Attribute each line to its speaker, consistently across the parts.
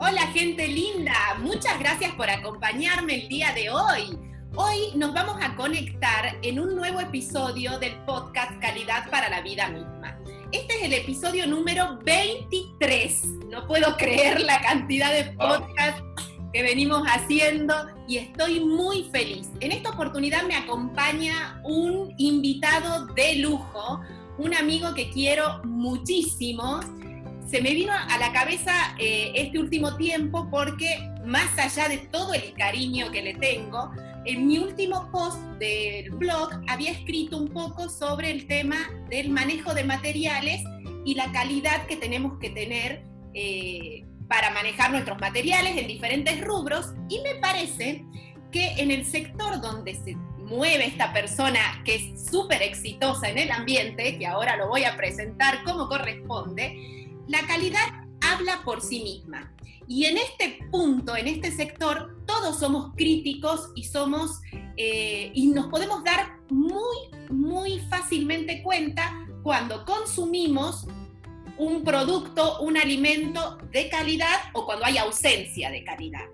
Speaker 1: Hola gente linda, muchas gracias por acompañarme el día de hoy. Hoy nos vamos a conectar en un nuevo episodio del podcast Calidad para la Vida misma. Este es el episodio número 23. No puedo creer la cantidad de podcasts que venimos haciendo y estoy muy feliz. En esta oportunidad me acompaña un invitado de lujo, un amigo que quiero muchísimo. Se me vino a la cabeza eh, este último tiempo porque más allá de todo el cariño que le tengo, en mi último post del blog había escrito un poco sobre el tema del manejo de materiales y la calidad que tenemos que tener eh, para manejar nuestros materiales en diferentes rubros. Y me parece que en el sector donde se mueve esta persona que es súper exitosa en el ambiente, que ahora lo voy a presentar como corresponde, la calidad habla por sí misma. Y en este punto, en este sector, todos somos críticos y somos eh, y nos podemos dar muy, muy fácilmente cuenta cuando consumimos un producto, un alimento de calidad o cuando hay ausencia de calidad.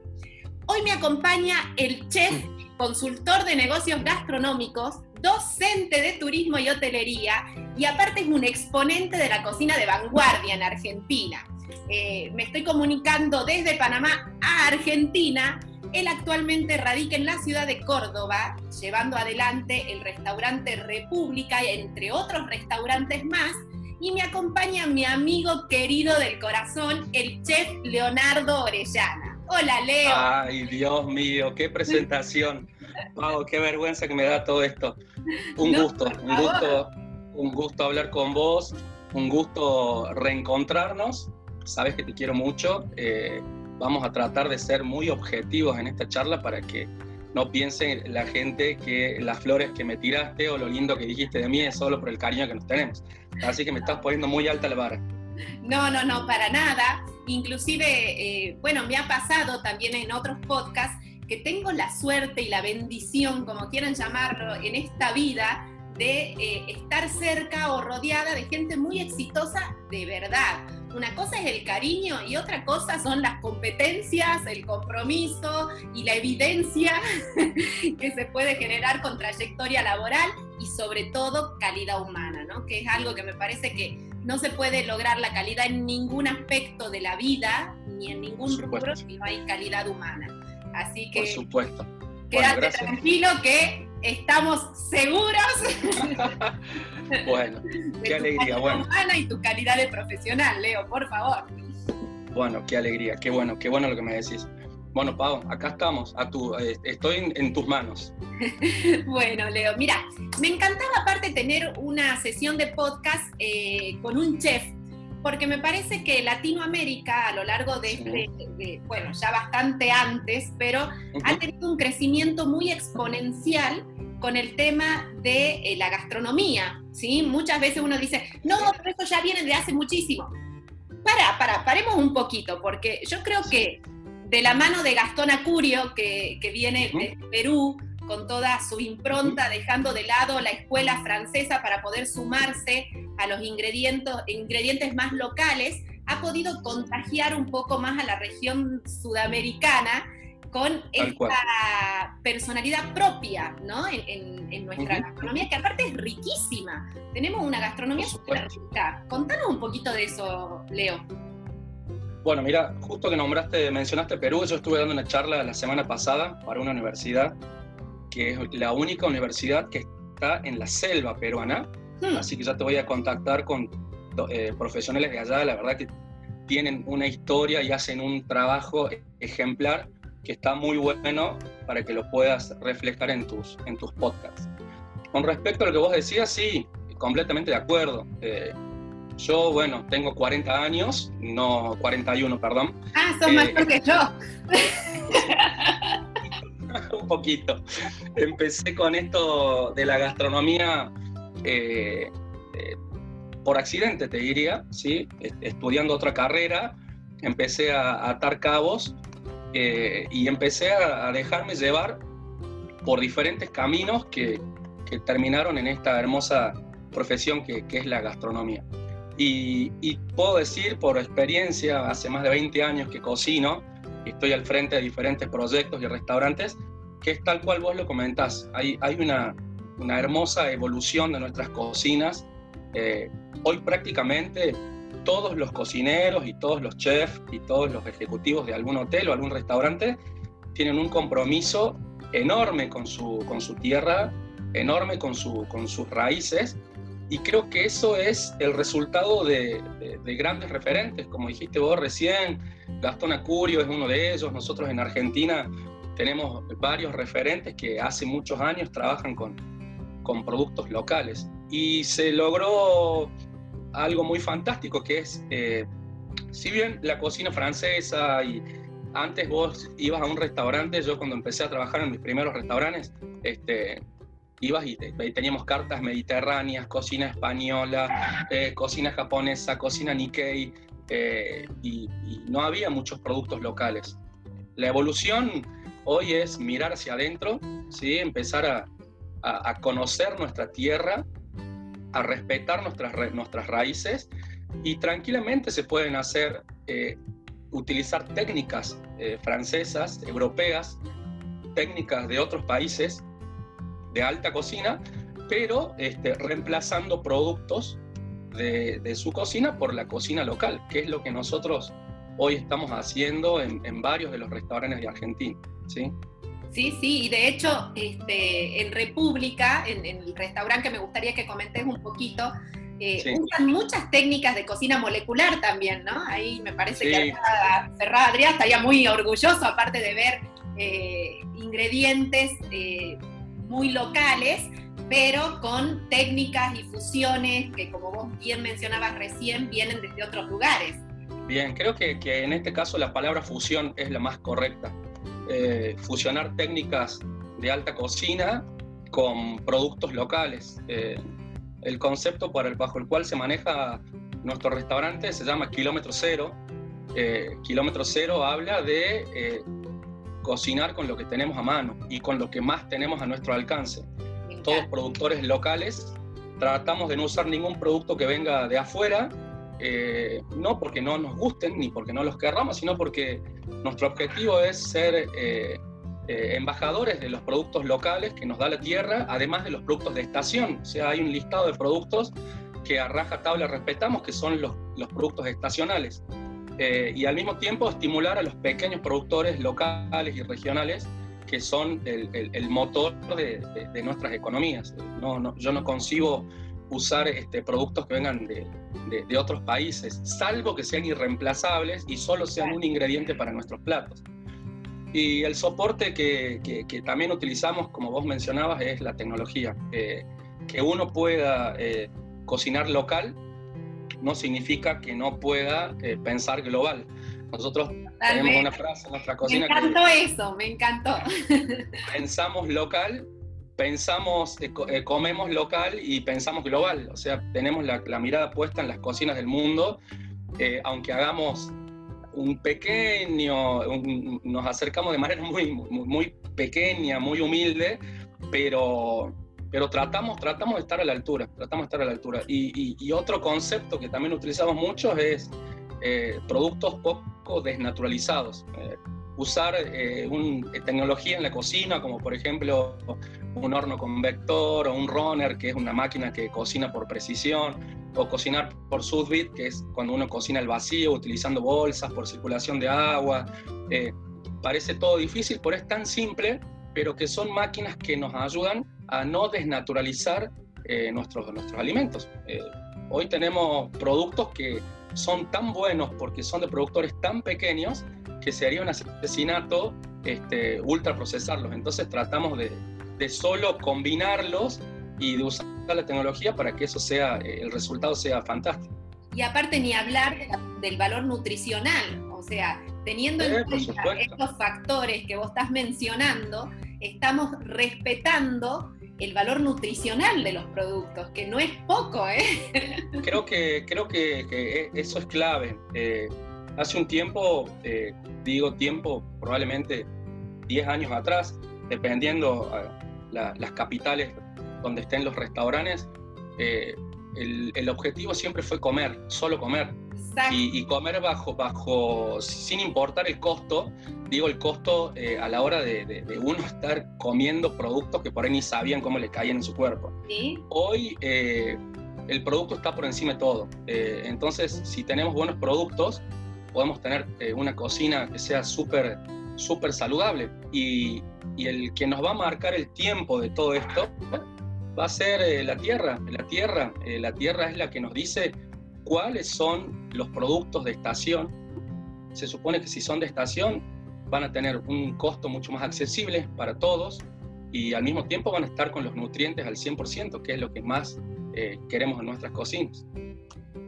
Speaker 1: Hoy me acompaña el chef, consultor de negocios gastronómicos, docente de turismo y hotelería y aparte es un exponente de la cocina de vanguardia en Argentina. Eh, me estoy comunicando desde Panamá a Argentina. Él actualmente radica en la ciudad de Córdoba, llevando adelante el restaurante República, entre otros restaurantes más, y me acompaña mi amigo querido del corazón, el chef Leonardo Orellana. Hola, Leo.
Speaker 2: Ay, Dios mío, qué presentación. Wow, qué vergüenza que me da todo esto. Un gusto, un gusto, un gusto hablar con vos, un gusto reencontrarnos. Sabes que te quiero mucho. Eh, vamos a tratar de ser muy objetivos en esta charla para que no piense la gente que las flores que me tiraste o lo lindo que dijiste de mí es solo por el cariño que nos tenemos. Así que me estás poniendo muy alta la vara.
Speaker 1: No, no, no, para nada. Inclusive, eh, bueno, me ha pasado también en otros podcasts que tengo la suerte y la bendición, como quieran llamarlo, en esta vida de eh, estar cerca o rodeada de gente muy exitosa de verdad. Una cosa es el cariño y otra cosa son las competencias, el compromiso y la evidencia que se puede generar con trayectoria laboral y sobre todo calidad humana, ¿no? que es algo que me parece que no se puede lograr la calidad en ningún aspecto de la vida ni en ningún rubro si no hay calidad humana. Así que...
Speaker 2: Por supuesto.
Speaker 1: Quédate tranquilo que estamos seguros.
Speaker 2: bueno, qué alegría. Bueno.
Speaker 1: Humana y tu calidad de profesional, Leo, por favor.
Speaker 2: Bueno, qué alegría, qué bueno, qué bueno lo que me decís. Bueno, Pau, acá estamos, a tu, eh, estoy en, tus manos.
Speaker 1: bueno, Leo, mira, me encantaba aparte tener una sesión de podcast eh, con un chef porque me parece que Latinoamérica a lo largo de este, bueno, ya bastante antes, pero ha tenido un crecimiento muy exponencial con el tema de eh, la gastronomía, ¿sí? Muchas veces uno dice, no, pero esto ya viene de hace muchísimo. Para, para, paremos un poquito, porque yo creo que de la mano de Gastón Acurio, que, que viene de Perú, con toda su impronta, dejando de lado la escuela francesa para poder sumarse a los ingredientes, ingredientes más locales, ha podido contagiar un poco más a la región sudamericana con esta personalidad propia ¿no? en, nuestra gastronomía, que aparte es riquísima. Tenemos una gastronomía súper rica. Contanos un poquito de eso, Leo.
Speaker 2: Bueno, mira, justo que nombraste, mencionaste Perú, yo estuve dando una charla la semana pasada para una universidad que es la única universidad que está en la selva peruana, hmm. así que ya te voy a contactar con eh, profesionales de allá, la verdad que tienen una historia y hacen un trabajo ejemplar que está muy bueno para que lo puedas reflejar en tus, en tus podcasts. Con respecto a lo que vos decías, sí, completamente de acuerdo. Eh, yo, bueno, tengo 40 años, no 41, perdón.
Speaker 1: Ah, sos más mayor que yo.
Speaker 2: un poquito. Empecé con esto de la gastronomía eh, eh, por accidente, te diría, ¿sí? estudiando otra carrera, empecé a, atar cabos eh, y empecé a, dejarme llevar por diferentes caminos que, terminaron en esta hermosa profesión que, es la gastronomía. Y, puedo decir por experiencia, hace más de 20 años que cocino, y estoy al frente de diferentes proyectos y restaurantes, que es tal cual vos lo comentás. Hay una, una hermosa evolución de nuestras cocinas. Eh, hoy prácticamente todos los cocineros y todos los chefs y todos los ejecutivos de algún hotel o algún restaurante tienen un compromiso enorme con su, con su tierra, enorme con, su, con sus raíces. Y creo que eso es el resultado de, de grandes referentes, como dijiste vos recién, Gastón Acurio es uno de ellos, nosotros en Argentina tenemos varios referentes que hace muchos años trabajan con, con productos locales. Y se logró algo muy fantástico, que es, eh, si bien la cocina francesa y antes vos ibas a un restaurante, yo cuando empecé a trabajar en mis primeros restaurantes, este, ibas y, teníamos cartas mediterráneas, cocina española, eh, cocina japonesa, cocina Nikkei, eh, y, y, no había muchos productos locales. La evolución Hoy es mirar hacia adentro, ¿sí? empezar a, a, conocer nuestra tierra, a respetar nuestras, nuestras raíces y tranquilamente se pueden hacer, eh, utilizar técnicas eh, francesas, europeas, técnicas de otros países de alta cocina, pero este, reemplazando productos de, su cocina por la cocina local, que es lo que nosotros hoy estamos haciendo en, en varios de los restaurantes de Argentina. ¿sí?
Speaker 1: Sí, sí, y de hecho este, en República, en, el restaurante que me gustaría que comentes un poquito, eh, usan muchas técnicas de cocina molecular también, ¿no? Ahí me parece que Ferrada Adrián estaría muy orgulloso, aparte de ver eh, ingredientes eh, muy locales, pero con técnicas y fusiones que, como vos bien mencionabas recién, vienen desde otros lugares.
Speaker 2: Bien, creo que, que en este caso la palabra fusión es la más correcta eh, fusionar técnicas de alta cocina con productos locales. Eh, el concepto para el, bajo el cual se maneja nuestro restaurante se llama Kilómetro Cero. Eh, kilómetro Cero habla de cocinar con lo que tenemos a mano y con lo que más tenemos a nuestro alcance. Todos productores locales, tratamos de no usar ningún producto que venga de afuera eh, no porque no nos gusten ni porque no los querramos, sino porque nuestro objetivo es ser eh, eh, embajadores de los productos locales que nos da la tierra, además de los productos de estación. O sea, hay un listado de productos que a raja tabla respetamos, que son los, los productos estacionales. y al mismo tiempo estimular a los pequeños productores locales y regionales que son el, el, motor de, de, nuestras economías. No, no, yo no concibo usar este, productos que vengan de, de, otros países, salvo que sean irreemplazables y solo sean un ingrediente para nuestros platos. Y el soporte que, que, también utilizamos, como vos mencionabas, es la tecnología. que uno pueda eh, cocinar local no significa que no pueda eh, pensar global. Nosotros tenemos una frase en nuestra cocina.
Speaker 1: Me encantó eso, me encantó.
Speaker 2: Pensamos local pensamos, eh, eh, comemos local y pensamos global, o sea, tenemos la, mirada puesta en las cocinas del mundo, eh, aunque hagamos un pequeño, nos acercamos de manera muy, muy, pequeña, muy humilde, pero, pero tratamos, tratamos de estar a la altura, tratamos estar a la altura. Y, otro concepto que también utilizamos mucho es productos poco desnaturalizados usar eh, tecnología en la cocina, como por ejemplo un horno con vector o un runner, que es una máquina que cocina por precisión, o cocinar por sous vide, que es cuando uno cocina al vacío utilizando bolsas por circulación de agua. Eh, parece todo difícil, pero es tan simple, pero que son máquinas que nos ayudan a no desnaturalizar eh, nuestros, nuestros alimentos. hoy tenemos productos que son tan buenos porque son de productores tan pequeños que sería un asesinato este, ultraprocesarlos. Entonces tratamos de, de, solo combinarlos y de usar la tecnología para que eso sea, eh, el resultado sea fantástico.
Speaker 1: Y aparte ni hablar del valor nutricional, o sea, teniendo en cuenta estos factores que vos estás mencionando, estamos respetando el valor nutricional de los productos, que no es poco, ¿eh?
Speaker 2: Creo que, creo que, que eso es clave. Eh, hace un tiempo, eh, digo tiempo, probablemente 10 años atrás, dependiendo uh, las capitales donde estén los restaurantes, el, objetivo siempre fue comer, solo comer. Y, comer bajo, bajo, sin importar el costo, digo el costo eh, a la hora de, uno estar comiendo productos que por ahí ni sabían cómo le caían en su cuerpo. Hoy eh, el producto está por encima de todo. Eh, entonces, si tenemos buenos productos, podemos tener una cocina que sea súper súper saludable. Y, y, el que nos va a marcar el tiempo de todo esto va a ser eh, la tierra. La tierra, eh, la tierra es la que nos dice cuáles son los productos de estación. Se supone que si son de estación van a tener un costo mucho más accesible para todos y al mismo tiempo van a estar con los nutrientes al 100%, que es lo que más eh, queremos en nuestras cocinas.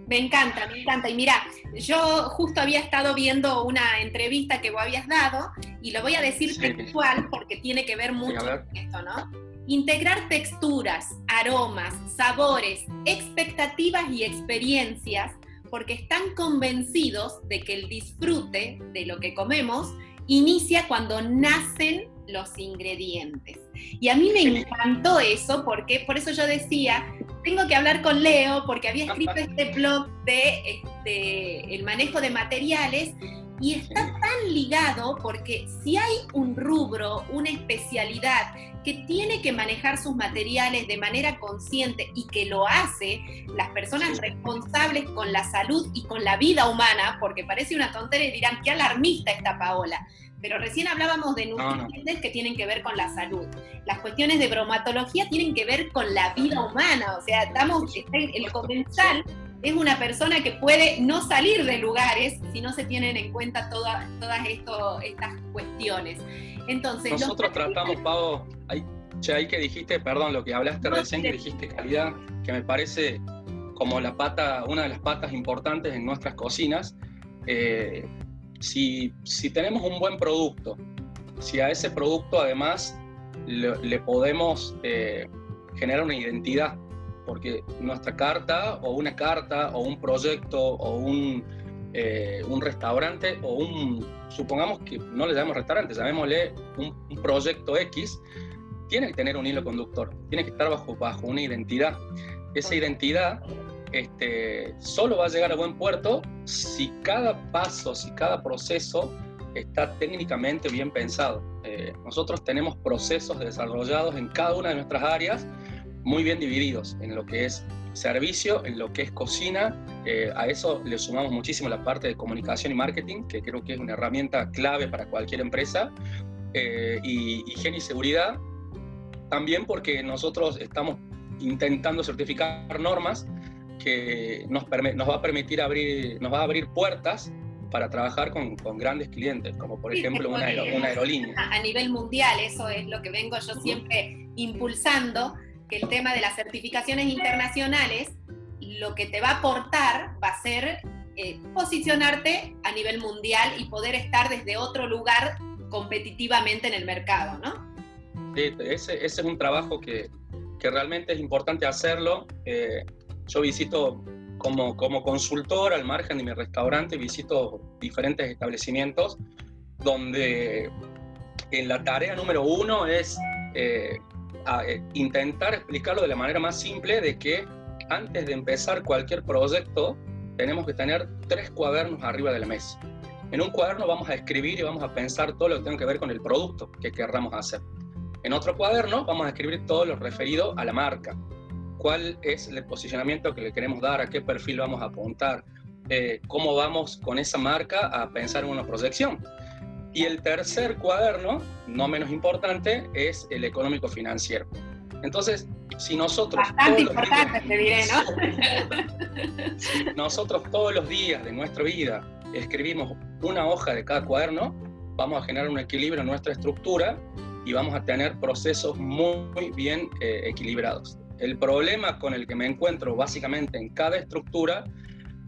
Speaker 1: Me encanta, me encanta. Y mira, yo justo había estado viendo una entrevista que vos habías dado y lo voy a decir textual porque tiene que ver mucho con esto, ¿no? Integrar texturas, aromas, sabores, expectativas y experiencias porque están convencidos de que el disfrute de lo que comemos inicia cuando nacen los ingredientes. Y a mí me encantó eso porque por eso yo decía, tengo que hablar con Leo porque había escrito este blog de este, el manejo de materiales y está tan ligado porque si hay un rubro, una especialidad que tiene que manejar sus materiales de manera consciente y que lo hace, las personas responsables con la salud y con la vida humana, porque parece una tontería y dirán, qué alarmista está Paola. Pero recién hablábamos de nutrientes que tienen que ver con la salud. Las cuestiones de bromatología tienen que ver con la vida humana. O sea, estamos, el comensal es una persona que puede no salir de lugares si no se tienen en cuenta todas estas cuestiones. Entonces,
Speaker 2: nosotros tratamos, Pau, ahí, que dijiste, perdón, lo que hablaste recién, que dijiste calidad, que me parece como la pata, una de las patas importantes en nuestras cocinas. Eh, si, tenemos un buen producto, si a ese producto además le, podemos eh, generar una identidad, porque nuestra carta o una carta o un proyecto o un, eh, un restaurante o un, supongamos que no le llamemos restaurante, llamémosle un, un, proyecto X, tiene que tener un hilo conductor, tiene que estar bajo, bajo una identidad. Esa identidad este, solo va a llegar a buen puerto si cada paso, si cada proceso está técnicamente bien pensado. Eh, nosotros tenemos procesos desarrollados en cada una de nuestras áreas muy bien divididos en lo que es servicio, en lo que es cocina. Eh, a eso le sumamos muchísimo la parte de comunicación y marketing, que creo que es una herramienta clave para cualquier empresa. Eh, y higiene y seguridad, también porque nosotros estamos intentando certificar normas que nos, nos va a permitir abrir, nos va a abrir puertas para trabajar con, con, grandes clientes, como por ejemplo una, una, aerolínea.
Speaker 1: A nivel mundial, eso es lo que vengo yo siempre impulsando, que el tema de las certificaciones internacionales lo que te va a aportar va a ser eh, posicionarte a nivel mundial y poder estar desde otro lugar competitivamente en el mercado, ¿no?
Speaker 2: Sí, ese, ese es un trabajo que, que, realmente es importante hacerlo. Eh, yo visito como, como consultor al margen de mi restaurante, visito diferentes establecimientos donde en la tarea número uno es eh, eh, intentar explicarlo de la manera más simple de que antes de empezar cualquier proyecto tenemos que tener tres cuadernos arriba de la mesa. En un cuaderno vamos a escribir y vamos a pensar todo lo que tiene que ver con el producto que querramos hacer. En otro cuaderno vamos a escribir todo lo referido a la marca. Cuál es el posicionamiento que le queremos dar, a qué perfil vamos a apuntar, eh, cómo vamos con esa marca a pensar en una proyección. Y el tercer cuaderno, no menos importante, es el económico financiero. Entonces, si nosotros...
Speaker 1: Bastante importante, te diré, ¿no?
Speaker 2: si nosotros todos los días de nuestra vida escribimos una hoja de cada cuaderno, vamos a generar un equilibrio en nuestra estructura y vamos a tener procesos muy bien eh, equilibrados. El problema con el que me encuentro básicamente en cada estructura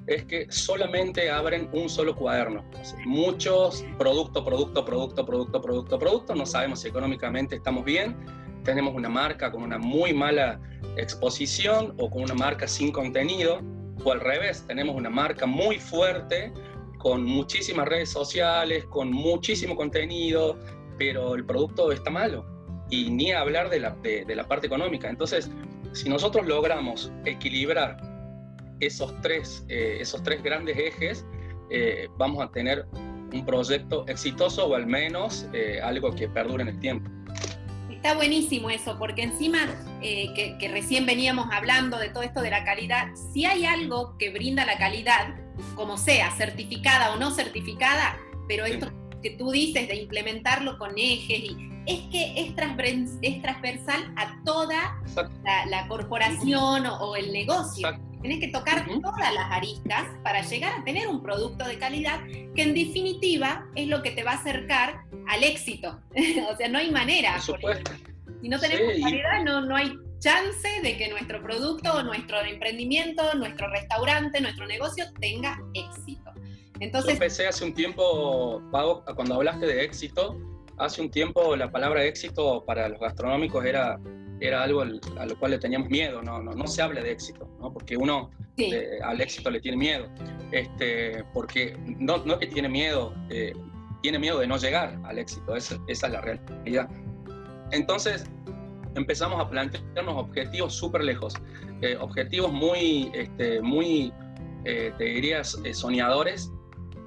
Speaker 2: es que solamente abren un solo cuaderno. Muchos producto, producto, producto, producto, producto, producto. No sabemos si económicamente estamos bien. Tenemos una marca con una muy mala exposición o con una marca sin contenido. O al revés, tenemos una marca muy fuerte con muchísimas redes sociales, con muchísimo contenido, pero el producto está malo. Y ni hablar de la, de la parte económica. Entonces, si nosotros logramos equilibrar esos tres, eh, esos tres grandes ejes, eh, vamos a tener un proyecto exitoso o al menos eh, algo que perdure en el tiempo.
Speaker 1: Está buenísimo eso, porque encima que, que, recién veníamos hablando de todo esto de la calidad, si hay algo que brinda la calidad, como sea, certificada o no certificada, pero esto que tú dices de implementarlo con ejes, y, es que es, transversal a toda la, corporación o, el negocio. Tienes que tocar todas las aristas para llegar a tener un producto de calidad que en definitiva es lo que te va a acercar al éxito. o sea, no hay manera. Si no tenemos calidad, no, no hay chance de que nuestro producto, nuestro emprendimiento, nuestro restaurante, nuestro negocio tenga éxito.
Speaker 2: Entonces, Yo empecé hace un tiempo, Pau, cuando hablaste de éxito, hace un tiempo la palabra éxito para los gastronómicos era, era algo a lo cual le teníamos miedo, no, no, no se habla de éxito, ¿no? porque uno al éxito le tiene miedo, este, porque no, no es que tiene miedo, eh, tiene miedo de no llegar al éxito, esa, esa es la realidad. Entonces empezamos a plantearnos objetivos súper lejos, eh, objetivos muy, este, muy eh, te dirías, soñadores,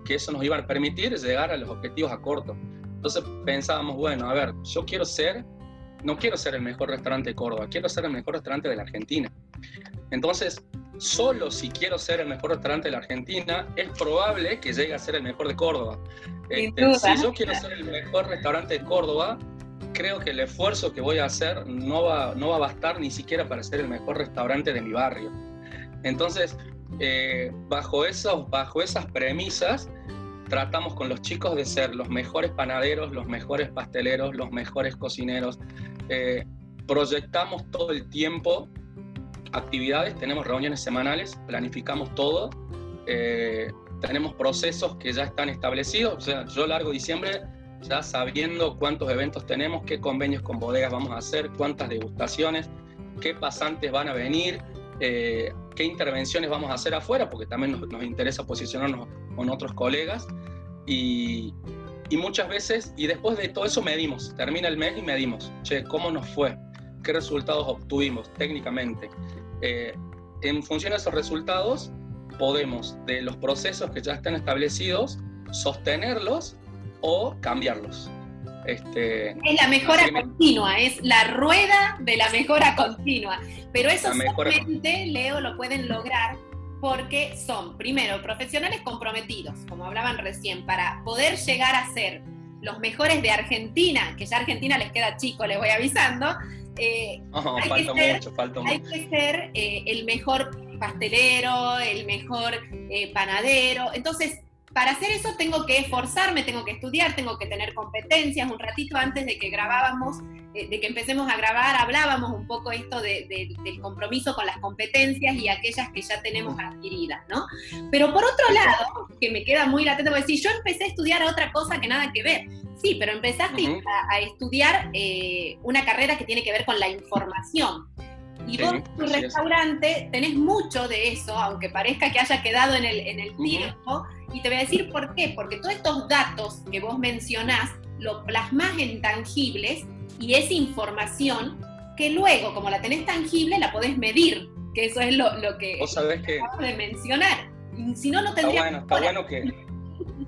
Speaker 2: que eso nos iba a permitir llegar a los objetivos a corto. Entonces pensábamos, bueno, a ver, yo quiero ser, no quiero ser el mejor restaurante de Córdoba, quiero ser el mejor restaurante de la Argentina. Entonces, solo si quiero ser el mejor restaurante de la Argentina, es probable que llegue a ser el mejor de Córdoba. Este, si yo quiero ser el mejor restaurante de Córdoba, creo que el esfuerzo que voy a hacer no va, no va a bastar ni siquiera para ser el mejor restaurante de mi barrio. Entonces, eh, bajo, esos, bajo esas premisas, tratamos con los chicos de ser los mejores panaderos, los mejores pasteleros, los mejores cocineros. Eh, proyectamos todo el tiempo actividades, tenemos reuniones semanales, planificamos todo, eh, tenemos procesos que ya están establecidos. O sea, yo largo diciembre ya sabiendo cuántos eventos tenemos, qué convenios con bodegas vamos a hacer, cuántas degustaciones, qué pasantes van a venir, eh, qué intervenciones vamos a hacer afuera, porque también nos, interesa posicionarnos con otros colegas. Y, muchas veces, y después de todo eso medimos, termina el mes y medimos, che, ¿cómo nos fue? ¿Qué resultados obtuvimos técnicamente? Eh, en función de esos resultados, podemos, de los procesos que ya están establecidos, sostenerlos o cambiarlos.
Speaker 1: Este, es la mejora continua, es la rueda de la mejora continua. Pero eso solamente, Leo, lo pueden lograr porque son, primero, profesionales comprometidos, como hablaban recién, para poder llegar a ser los mejores de Argentina, que ya Argentina les queda chico, les voy avisando.
Speaker 2: Eh, hay, que ser, mucho, falta
Speaker 1: hay que ser eh, el mejor pastelero, el mejor eh, panadero. Entonces, para hacer eso tengo que esforzarme, tengo que estudiar, tengo que tener competencias. Un ratito antes de que grabábamos, eh, de que empecemos a grabar, hablábamos un poco esto del compromiso con las competencias y aquellas que ya tenemos adquiridas, ¿no? Pero por otro lado, que me queda muy latente, porque decir, yo empecé a estudiar otra cosa que nada que ver. Sí, pero empezaste a, estudiar eh, una carrera que tiene que ver con la información. Y vos en tu restaurante tenés mucho de eso, aunque parezca que haya quedado en el, en el tiempo. Y te voy a decir por qué. Porque todos estos datos que vos mencionás lo plasmas en tangibles y es información que luego, como la tenés tangible, la podés medir. Que eso es lo, lo que
Speaker 2: ¿Vos sabés que
Speaker 1: de mencionar. Si no, no tendría
Speaker 2: está bueno, está bueno que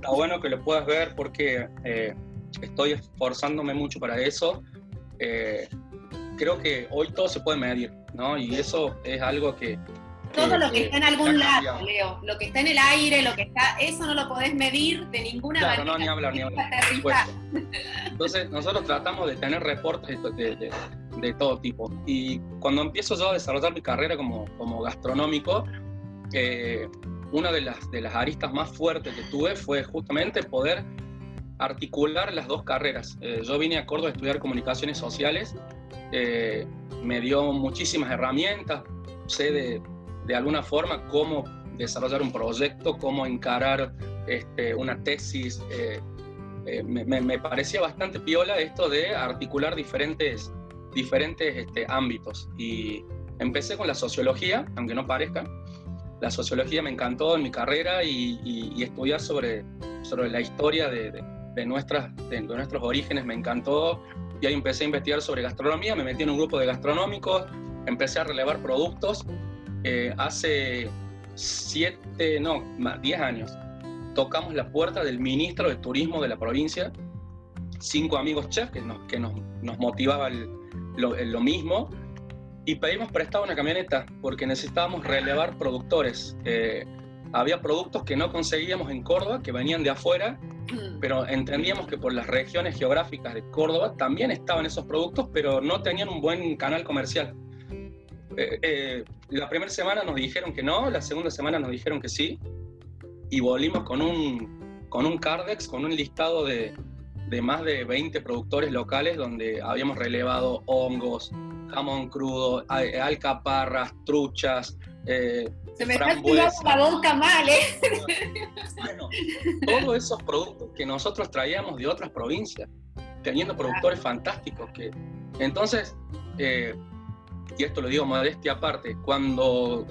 Speaker 2: Está bueno que lo puedas ver porque eh, estoy esforzándome mucho para eso. Eh, creo que hoy todo se puede medir, ¿no? Y eso es algo que...
Speaker 1: Todo lo que está en algún lado, Leo, lo que está en el aire, lo que está, eso no lo podés medir de ninguna
Speaker 2: manera. No, ni hablar, ni hablar. Entonces, nosotros tratamos de tener reportes de, de, todo tipo. Y cuando empiezo yo a desarrollar mi carrera como, como gastronómico, eh, una de las, de las aristas más fuertes que tuve fue justamente poder articular las dos carreras. Eh, yo vine a Córdoba a estudiar comunicaciones sociales eh, me dio muchísimas herramientas, sé de, de, alguna forma cómo desarrollar un proyecto, cómo encarar este, una tesis. Eh, eh, me, me, parecía bastante piola esto de articular diferentes, diferentes este, ámbitos. Y empecé con la sociología, aunque no parezca. La sociología me encantó en mi carrera y, y, estudiar sobre, sobre la historia de, de, de nuestras, de nuestros orígenes me encantó y ahí empecé a investigar sobre gastronomía, me metí en un grupo de gastronómicos, empecé a relevar productos. Eh, hace siete, no, más, diez años, tocamos la puerta del ministro de Turismo de la provincia, cinco amigos chefs que nos, que nos, nos motivaba lo, lo, mismo, y pedimos prestado una camioneta porque necesitábamos relevar productores. Eh, había productos que no conseguíamos en Córdoba, que venían de afuera, mm. pero entendíamos que por las regiones geográficas de Córdoba también estaban esos productos, pero no tenían un buen canal comercial. Eh, eh, la primera semana nos dijeron que no, la segunda semana nos dijeron que sí, y volvimos con un, con un Cardex, con un listado de, de más de 20 productores locales donde habíamos relevado hongos, jamón crudo, alcaparras, truchas,
Speaker 1: eh, Se me está la boca mal, ¿eh?
Speaker 2: Bueno, todos esos productos que nosotros traíamos de otras provincias, teniendo productores fantásticos. Que, entonces, eh, y esto lo digo modestia aparte, cuando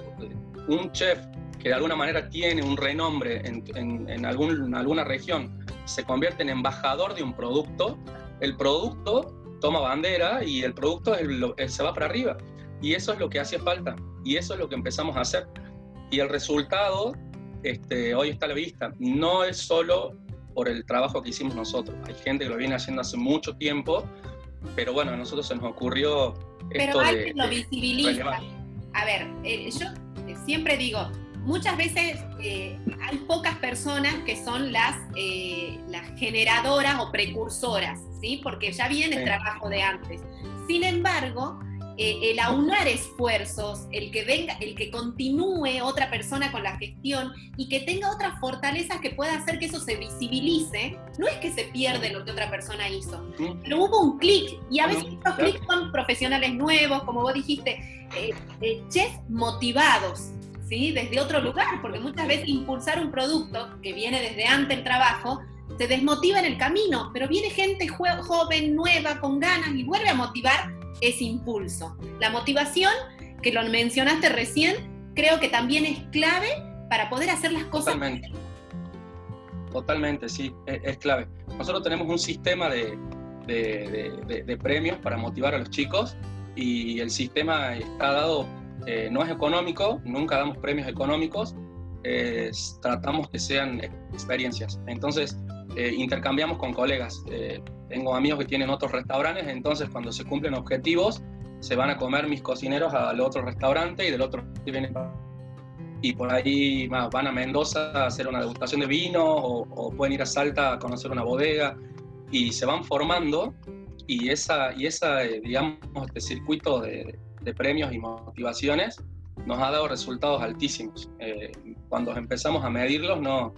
Speaker 2: un chef que de alguna manera tiene un renombre en, en, algún, alguna región se convierte en embajador de un producto, el producto toma bandera y el producto se va para arriba. Y eso es lo que hace falta. Y eso es lo que empezamos a hacer. Y el resultado este, hoy está a la vista. No es solo por el trabajo que hicimos nosotros. Hay gente que lo viene haciendo hace mucho tiempo, pero bueno, a nosotros se nos ocurrió
Speaker 1: pero alguien lo visibiliza. A ver, eh, yo siempre digo, muchas veces eh, hay pocas personas que son las, eh, las generadoras o precursoras, ¿sí? Porque ya viene el trabajo de antes. Sin embargo, eh, el aunar esfuerzos, el que venga, el que continúe otra persona con la gestión y que tenga otras fortalezas que pueda hacer que eso se visibilice, no es que se pierde lo que otra persona hizo, pero hubo un clic y a veces estos clics son profesionales nuevos, como vos dijiste, eh, eh, chefs motivados, ¿sí? Desde otro lugar, porque muchas veces impulsar un producto que viene desde antes el trabajo se desmotiva en el camino, pero viene gente joven, nueva, con ganas y vuelve a motivar ese impulso. La motivación, que lo mencionaste recién, creo que también es clave para poder hacer las cosas.
Speaker 2: Totalmente. Totalmente, sí, es, clave. Nosotros tenemos un sistema de, de, premios para motivar a los chicos y el sistema está dado, eh, no es económico, nunca damos premios económicos, tratamos que sean experiencias. Entonces, eh, intercambiamos con colegas. Eh, tengo amigos que tienen otros restaurantes, entonces cuando se cumplen objetivos, se van a comer mis cocineros al otro restaurante y del otro vienen y por ahí van a Mendoza a hacer una degustación de vino o, pueden ir a Salta a conocer una bodega y se van formando y esa, y esa eh, digamos, este circuito de, premios y motivaciones nos ha dado resultados altísimos. cuando empezamos a medirlos no,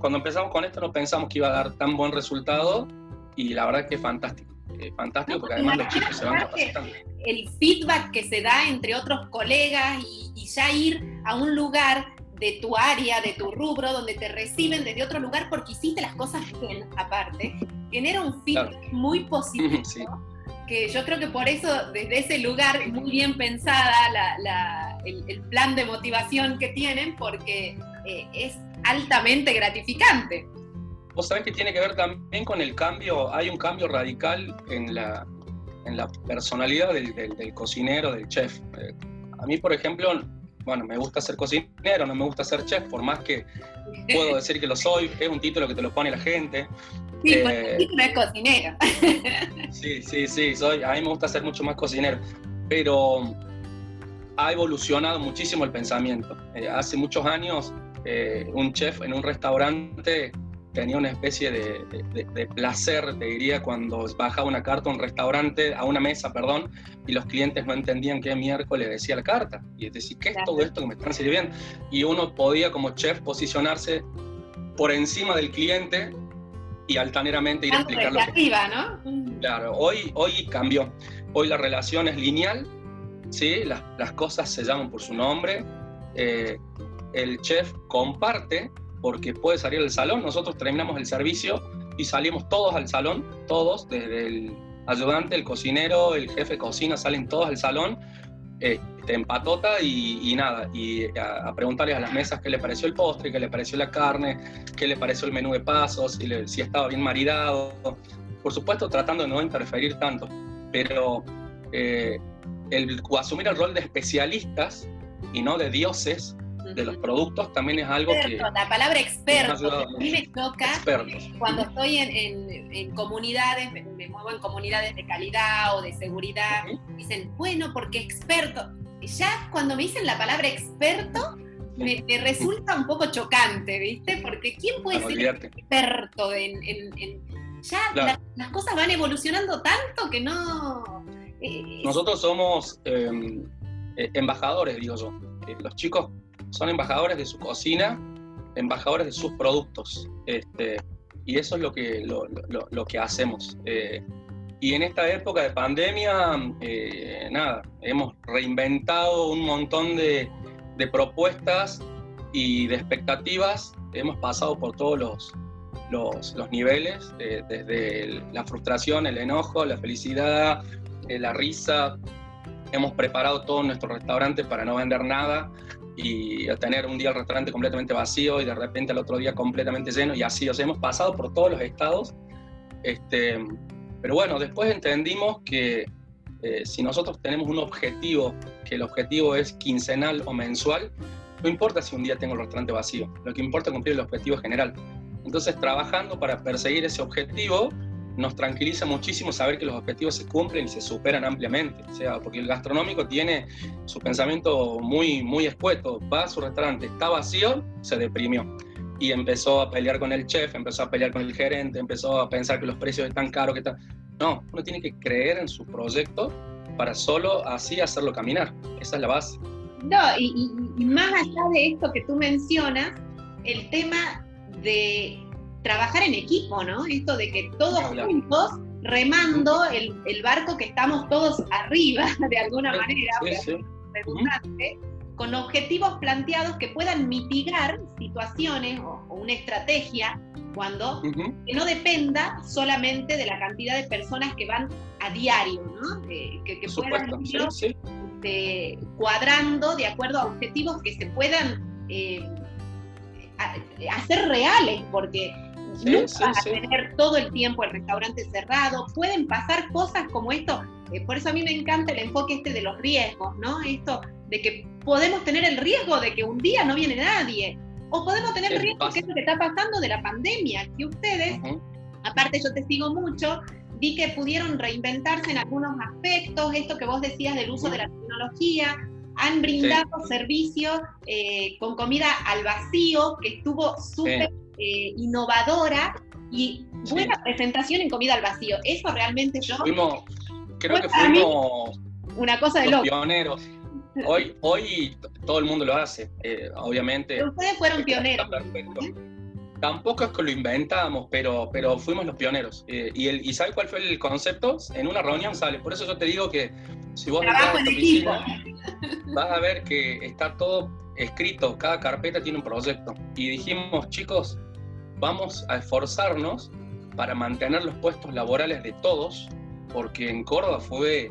Speaker 2: cuando empezamos con esto no pensamos que iba a dar tan buen resultado y la verdad es que es fantástico. fantástico porque además los chicos se van capacitando.
Speaker 1: El feedback que se da entre otros colegas y, ya ir a un lugar de tu área, de tu rubro, donde te reciben desde otro lugar porque hiciste las cosas bien, aparte, genera un feedback muy positivo. Que yo creo que por eso, desde ese lugar, muy bien pensada el, plan de motivación que tienen, porque eh, es altamente gratificante.
Speaker 2: Vos sabés que tiene que ver también con el cambio, hay un cambio radical en la, en la personalidad del, del, cocinero, del chef. Eh, a mí, por ejemplo, bueno, me gusta ser cocinero, no me gusta ser chef, por más que puedo decir que lo soy, es un título que te lo pone la gente.
Speaker 1: Sí, eh, el título es cocinero.
Speaker 2: sí, sí, sí, soy, a mí me gusta ser mucho más cocinero, pero ha evolucionado muchísimo el pensamiento. Eh, hace muchos años eh, un chef en un restaurante tenía una especie de, placer, te diría, cuando bajaba una carta a un restaurante, a una mesa, perdón, y los clientes no entendían qué miércoles decía la carta. Y es decir, ¿qué es todo esto que me están sirviendo? Y uno podía como chef posicionarse por encima del cliente y altaneramente ir a explicar lo
Speaker 1: que... ¿no?
Speaker 2: Claro, hoy, hoy cambió. Hoy la relación es lineal, ¿sí? las, las cosas se llaman por su nombre. Eh, el chef comparte porque puede salir al salón. Nosotros terminamos el servicio y salimos todos al salón, todos, desde el ayudante, el cocinero, el jefe de cocina, salen todos al salón, eh, en patota y, nada, y a, preguntarles a las mesas qué le pareció el postre, qué le pareció la carne, qué le pareció el menú de pasos, si, si estaba bien maridado. Por supuesto, tratando de no interferir tanto, pero eh, el, asumir el rol de especialistas y no de dioses de los productos también es algo que...
Speaker 1: La palabra experto, a mí me toca cuando estoy en, comunidades, me, muevo en comunidades de calidad o de seguridad, dicen, bueno, porque experto. Ya cuando me dicen la palabra experto, me, resulta un poco chocante, ¿viste? Porque ¿quién puede ser experto en... ya las cosas van evolucionando tanto que no...
Speaker 2: Eh, Nosotros somos em, eh, embajadores, digo yo. Los chicos son embajadores de su cocina, embajadores de sus productos. Este, y eso es lo que, lo, que hacemos. Eh, y en esta época de pandemia, nada, hemos reinventado un montón de, de propuestas y de expectativas. Hemos pasado por todos los, los, niveles, desde la frustración, el enojo, la felicidad, eh, la risa. Hemos preparado todo nuestro restaurante para no vender nada y tener un día el restaurante completamente vacío y de repente al otro día completamente lleno y así. O hemos pasado por todos los estados. Este, pero bueno, después entendimos que eh, si nosotros tenemos un objetivo, que el objetivo es quincenal o mensual, no importa si un día tengo el restaurante vacío, lo que importa es cumplir el objetivo general. Entonces, trabajando para perseguir ese objetivo, nos tranquiliza muchísimo saber que los objetivos se cumplen y se superan ampliamente. O sea, porque el gastronómico tiene su pensamiento muy, muy escueto. Va a su restaurante, está vacío, se deprimió. Y empezó a pelear con el chef, empezó a pelear con el gerente, empezó a pensar que los precios están caros, que están... No, uno tiene que creer en su proyecto para solo así hacerlo caminar. Esa es la base.
Speaker 1: No, y, más allá de esto que tú mencionas, el tema de trabajar en equipo, ¿no? Esto de que todos juntos remando el, barco que estamos todos arriba, de alguna manera, con objetivos planteados que puedan mitigar situaciones o una estrategia cuando que no dependa solamente de la cantidad de personas que van a diario, ¿no? que, puedan ir este, cuadrando de acuerdo a objetivos que se puedan eh, hacer reales, porque no vas a tener todo el tiempo el restaurante cerrado, pueden pasar cosas como esto, eh, por eso a mí me encanta el enfoque este de los riesgos, ¿no? Esto de que podemos tener el riesgo de que un día no viene nadie, o podemos tener riesgo, que es lo que está pasando de la pandemia, que ustedes, aparte yo te sigo mucho, vi que pudieron reinventarse en algunos aspectos, esto que vos decías del uso de la tecnología, han brindado servicios eh, con comida al vacío, que estuvo súper eh, innovadora y buena presentación en comida al vacío. Eso realmente yo...
Speaker 2: creo que fuimos
Speaker 1: una cosa de
Speaker 2: los pioneros. Hoy, hoy todo el mundo lo hace, eh, obviamente.
Speaker 1: ustedes fueron pioneros.
Speaker 2: Tampoco es que lo inventamos, pero, pero fuimos los pioneros. Eh, y, el, ¿Y sabes cuál fue el concepto? En una reunión sale. Por eso yo te digo que si vos
Speaker 1: entras a oficina,
Speaker 2: vas a ver que está todo escrito, cada carpeta tiene un proyecto. Y dijimos, chicos, vamos a esforzarnos para mantener los puestos laborales de todos, porque en Córdoba fue,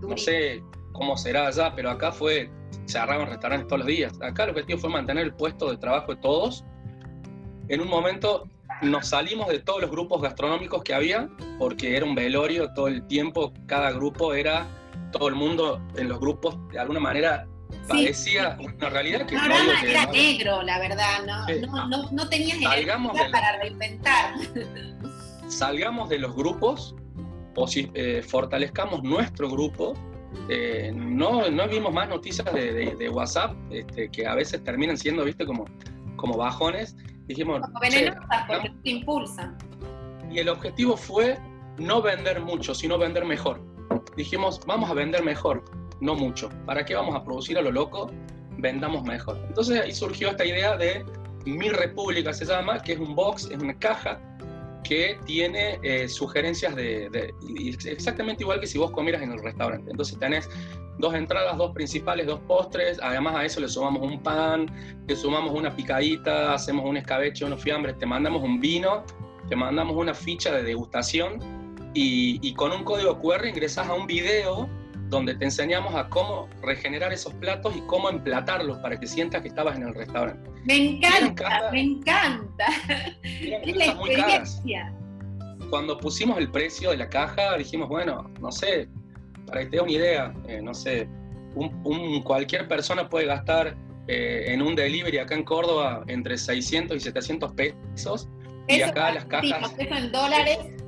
Speaker 2: no sé, cómo será allá, pero acá fue, se agarraban restaurantes todos los días. Acá el objetivo fue mantener el puesto de trabajo de todos. En un momento nos salimos de todos los grupos gastronómicos que había, porque era un velorio todo el tiempo, cada grupo era, todo el mundo en los grupos de alguna manera parecía una realidad que...
Speaker 1: no, era negro, la verdad, no, no, no, tenías energía para reinventar.
Speaker 2: Salgamos de los grupos, o si, eh, fortalezcamos nuestro grupo eh, no, no vimos más noticias de, WhatsApp este, que a veces terminan siendo, viste, como, como bajones. Dijimos,
Speaker 1: como venenosas porque te impulsan.
Speaker 2: Y el objetivo fue no vender mucho, sino vender mejor. Dijimos, vamos a vender mejor, no mucho. ¿Para qué vamos a producir a lo loco? Vendamos mejor. Entonces ahí surgió esta idea de Mi República, se llama, que es un box, es una caja que tiene eh, sugerencias de, exactamente igual que si vos comieras en el restaurante. Entonces tenés dos entradas, dos principales, dos postres, además a eso le sumamos un pan, le sumamos una picadita, hacemos un escabeche, unos fiambres, te mandamos un vino, te mandamos una ficha de degustación y, y con un código QR ingresas a un video donde te enseñamos a cómo regenerar esos platos y cómo emplatarlos para que sientas que estabas en el restaurante.
Speaker 1: Me encanta, me encanta. Es la experiencia.
Speaker 2: Cuando pusimos el precio de la caja, dijimos, bueno, no sé, para que te dé una idea, eh, no sé, un, cualquier persona puede gastar eh, en un delivery acá en Córdoba entre 600 y 700 pesos. y acá las cajas...
Speaker 1: Sí, en dólares.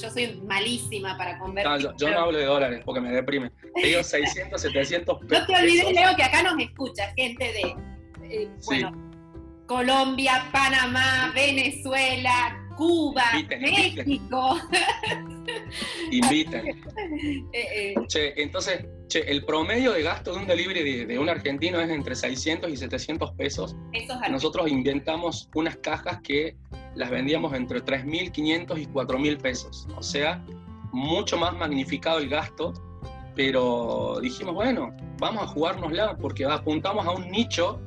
Speaker 1: Yo soy malísima para convertir.
Speaker 2: yo, no hablo de dólares porque me deprime. Te digo 600, 700 pesos.
Speaker 1: No te olvides, Leo, que acá nos escucha gente de eh, bueno, Colombia, Panamá, Venezuela, Cuba, México.
Speaker 2: Inviten. Eh, che, entonces, che, el promedio de gasto de un delivery de, un argentino es entre 600 y 700 pesos. Nosotros inventamos unas cajas que las vendíamos entre 3.500 y 4.000 pesos. O sea, mucho más magnificado el gasto, pero dijimos, bueno, vamos a jugárnosla porque apuntamos a un nicho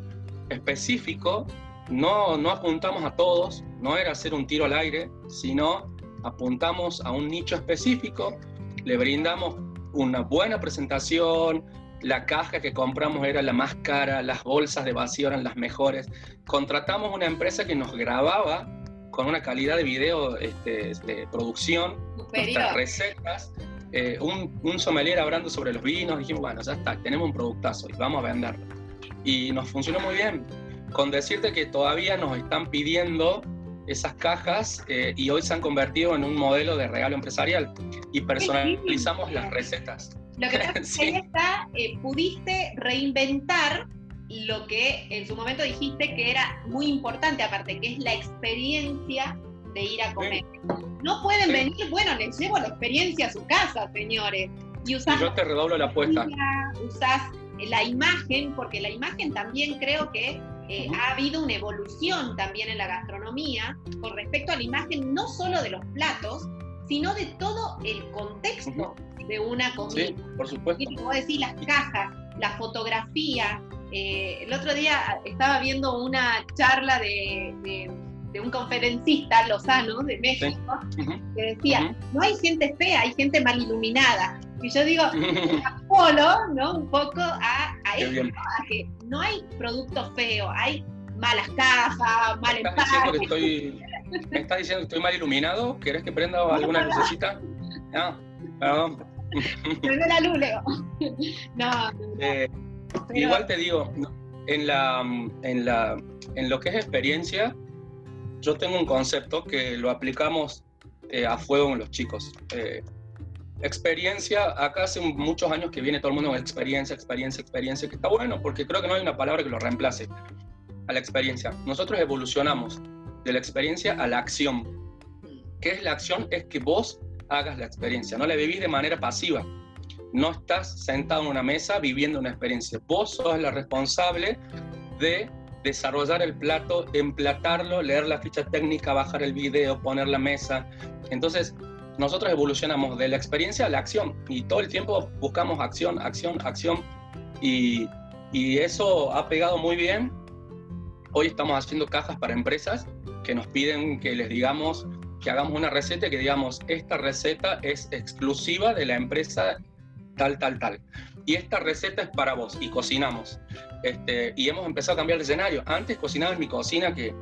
Speaker 2: específico, no, no apuntamos a todos, no era hacer un tiro al aire, sino apuntamos a un nicho específico, le brindamos una buena presentación, la caja que compramos era la más cara, las bolsas de vacío eran las mejores. Contratamos una empresa que nos grababa con una calidad de video este, de producción, nuestras recetas, eh, un, un, sommelier hablando sobre los vinos, dijimos, bueno, ya está, tenemos un productazo y vamos a venderlo. Y nos funcionó muy bien. Con decirte que todavía nos están pidiendo esas cajas eh, y hoy se han convertido en un modelo de regalo empresarial y personalizamos las recetas.
Speaker 1: Lo que pasa es que está, eh, pudiste reinventar lo que en su momento dijiste que era muy importante, aparte, que es la experiencia de ir a comer. No pueden venir, bueno, les llevo la experiencia a su casa, señores.
Speaker 2: Y, yo te redoblo la apuesta.
Speaker 1: Usás la imagen, porque la imagen también creo que eh, ha habido una evolución también en la gastronomía con respecto a la imagen no solo de los platos, sino de todo el contexto de una comida.
Speaker 2: Sí, por supuesto.
Speaker 1: Y como decir, las cajas, la fotografía. Eh, el otro día estaba viendo una charla de, un conferencista lozano de México que decía, no hay gente fea, hay gente mal iluminada. Y yo digo, Apolo, ¿no? Un poco a, a eso, a que no hay producto feo, hay malas cajas, mal empaque.
Speaker 2: ¿Me estás diciendo que estoy mal iluminado? ¿Querés que prenda alguna lucecita? No, perdón.
Speaker 1: Prende la luz, Leo. No.
Speaker 2: Eh, igual te digo, en, la, en, la, en lo que es experiencia, yo tengo un concepto que lo aplicamos eh, a fuego en los chicos. Eh, Experiencia, acá hace muchos años que viene todo el mundo con experiencia, experiencia, experiencia, que está bueno porque creo que no hay una palabra que lo reemplace a la experiencia. Nosotros evolucionamos de la experiencia a la acción. ¿Qué es la acción? Es que vos hagas la experiencia, no la vivís de manera pasiva. No estás sentado en una mesa viviendo una experiencia. Vos sos la responsable de desarrollar el plato, emplatarlo, leer la ficha técnica, bajar el video, poner la mesa. Entonces, nosotros evolucionamos de la experiencia a la acción y todo el tiempo buscamos acción, acción, acción y, y eso ha pegado muy bien. Hoy estamos haciendo cajas para empresas que nos piden que les digamos que hagamos una receta y que digamos, esta receta es exclusiva de la empresa tal, tal, tal. Y esta receta es para vos y cocinamos. Este, y hemos empezado a cambiar el escenario. Antes cocinaba en mi cocina, que,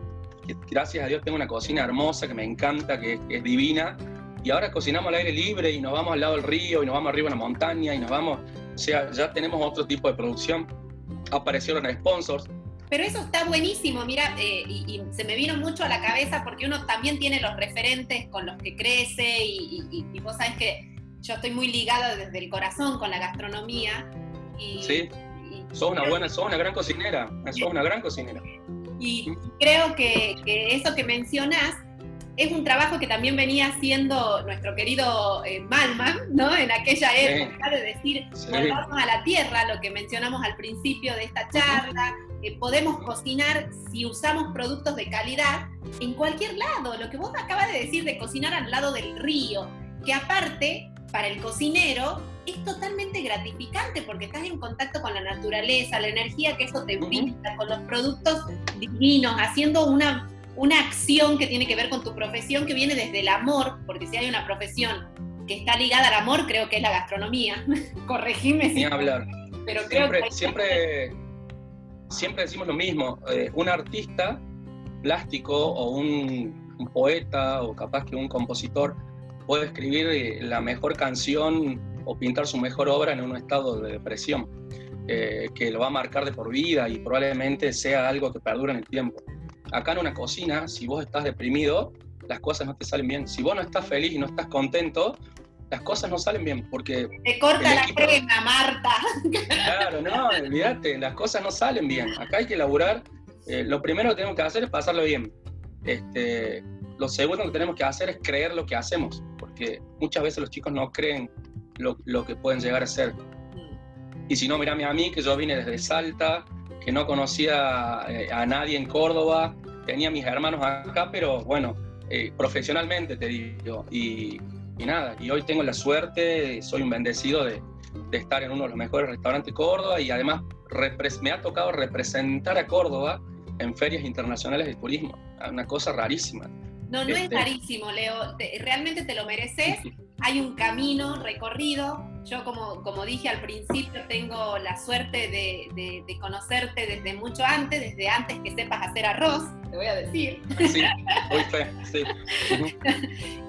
Speaker 2: gracias a Dios tengo una cocina hermosa, que me encanta, que, es divina y ahora cocinamos al aire libre y nos vamos al lado del río y nos vamos arriba en la montaña y nos vamos, o sea, ya tenemos otro tipo de producción, aparecieron sponsors.
Speaker 1: Pero eso está buenísimo, mira, eh, y, se me vino mucho a la cabeza porque uno también tiene los referentes con los que crece y, y vos sabés que yo estoy muy ligada desde el corazón con la gastronomía. Y,
Speaker 2: sí, sos una buena, sos una gran cocinera, sos una gran cocinera.
Speaker 1: Y creo que, que eso que mencionás es un trabajo que también venía haciendo nuestro querido eh, Malman, ¿no? En aquella época de decir, volvamos a la tierra, lo que mencionamos al principio de esta charla, podemos cocinar si usamos productos de calidad en cualquier lado, lo que vos acabas de decir de cocinar al lado del río, que aparte, para el cocinero, es totalmente gratificante porque estás en contacto con la naturaleza, la energía que eso te brinda, con los productos divinos, haciendo una una acción que tiene que ver con tu profesión que viene desde el amor, porque si hay una profesión que está ligada al amor, creo que es la gastronomía. Corregime
Speaker 2: si. Ni hablar. Pero siempre, siempre, siempre decimos lo mismo. Eh, un artista plástico o un, poeta o capaz que un compositor puede escribir eh, la mejor canción o pintar su mejor obra en un estado de depresión, eh, que lo va a marcar de por vida y probablemente sea algo que perdura en el tiempo. Acá en una cocina, si vos estás deprimido, las cosas no te salen bien. Si vos no estás feliz y no estás contento, las cosas no salen bien porque...
Speaker 1: Te corta la crema, Marta.
Speaker 2: Claro, no, olvídate, las cosas no salen bien. Acá hay que elaborar, eh, lo primero que tenemos que hacer es pasarlo bien. Este, lo segundo que tenemos que hacer es creer lo que hacemos, porque muchas veces los chicos no creen lo, lo que pueden llegar a ser. Y si no, mírame a mí, que yo vine desde Salta, que no conocía eh, a nadie en Córdoba, tenía mis hermanos acá, pero bueno, eh, profesionalmente te digo, y, y, nada, y hoy tengo la suerte, soy un bendecido de, de estar en uno de los mejores restaurantes de Córdoba y además me ha tocado representar a Córdoba en ferias internacionales de turismo, una cosa rarísima.
Speaker 1: No, no es este rarísimo, Leo, realmente te lo mereces. Hay un camino recorrido. Yo, como, como dije al principio, tengo la suerte de, de, conocerte desde mucho antes, desde antes que sepas hacer arroz, te voy a decir.
Speaker 2: Sí, hoy fue, sí.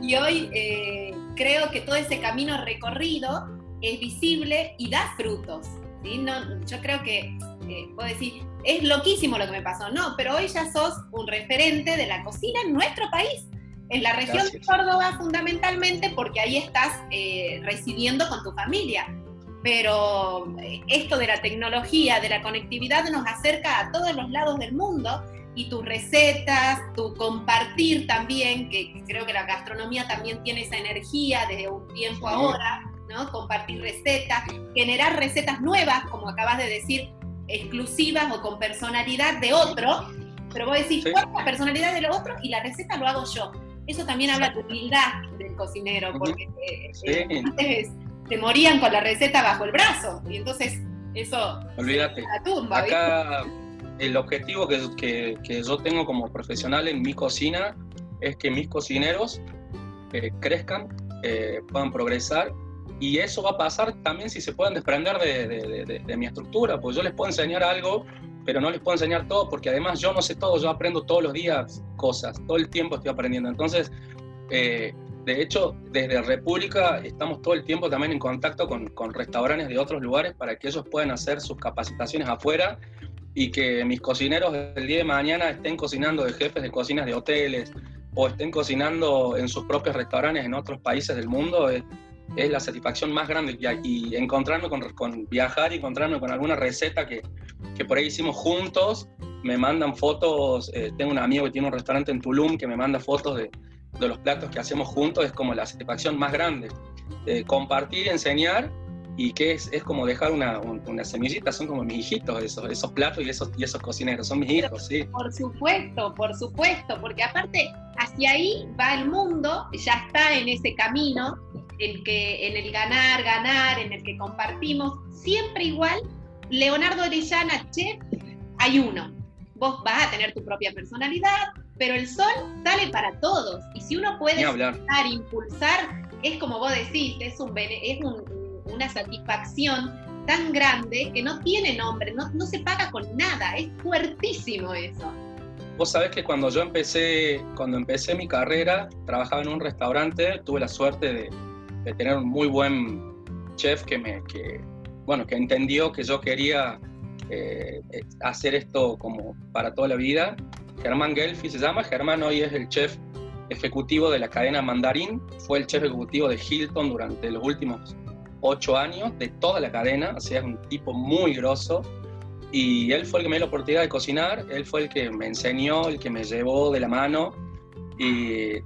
Speaker 1: y hoy eh, creo que todo ese camino recorrido es visible y da frutos. ¿sí? No, yo creo que, eh, puedo decir, es loquísimo lo que me pasó, no, pero hoy ya sos un referente de la cocina en nuestro país, en la región de Córdoba fundamentalmente, porque ahí estás eh, residiendo con tu familia. Pero eh, esto de la tecnología, de la conectividad, nos acerca a todos los lados del mundo y tus recetas, tu compartir también, que creo que la gastronomía también tiene esa energía desde un tiempo ahora, ¿no? Compartir recetas, generar recetas nuevas, como acabas de decir, exclusivas o con personalidad de otro, pero vos decís, ¿cuál es la personalidad del otro? Y la receta lo hago yo. Eso también habla de humildad del cocinero, porque eh, antes te morían con la receta bajo el brazo, y entonces eso...
Speaker 2: Olvídate. La tumba, Acá el objetivo que, que, yo tengo como profesional en mi cocina es que mis cocineros eh, crezcan, eh, puedan progresar y eso va a pasar también si se pueden desprender de, mi estructura, pues yo les puedo enseñar algo, pero no les puedo enseñar todo, porque además yo no sé todo, yo aprendo todos los días cosas, todo el tiempo estoy aprendiendo. Entonces, eh, de hecho, desde República estamos todo el tiempo también en contacto con, con, restaurantes de otros lugares para que ellos puedan hacer sus capacitaciones afuera y que mis cocineros el día de mañana estén cocinando de jefes de cocinas de hoteles o estén cocinando en sus propios restaurantes en otros países del mundo es la satisfacción más grande y, encontrarme con, con, viajar y encontrarme con alguna receta que, que, por ahí hicimos juntos, me mandan fotos, eh, tengo un amigo que tiene un restaurante en Tulum que me manda fotos de, de los platos que hacemos juntos, es como la satisfacción más grande. Eh, compartir, enseñar y que es, es como dejar una, una, semillita, son como mis hijitos esos, esos platos y esos, y esos cocineros, son mis hijos, sí.
Speaker 1: Por supuesto, por supuesto, porque aparte hacia ahí va el mundo, ya está en ese camino el que, en el ganar, ganar, en el que compartimos, siempre igual, Leonardo Orellana, chef, hay uno. Vos vas a tener tu propia personalidad, pero el sol sale para todos. Y si uno puede impulsar, impulsar, es como vos decís, es, un, es una satisfacción tan grande que no tiene nombre, no, no se paga con nada, es fuertísimo eso.
Speaker 2: Vos sabés que cuando yo empecé, cuando empecé mi carrera, trabajaba en un restaurante, tuve la suerte de, de tener un muy buen chef que me, que, bueno, que entendió que yo quería eh, hacer esto como para toda la vida. Germán Gelfi se llama, Germán hoy es el chef ejecutivo de la cadena Mandarín, fue el chef ejecutivo de Hilton durante los últimos ocho años, de toda la cadena, o sea, es un tipo muy grosso, y él fue el que me dio la oportunidad de cocinar, él fue el que me enseñó, el que me llevó de la mano, y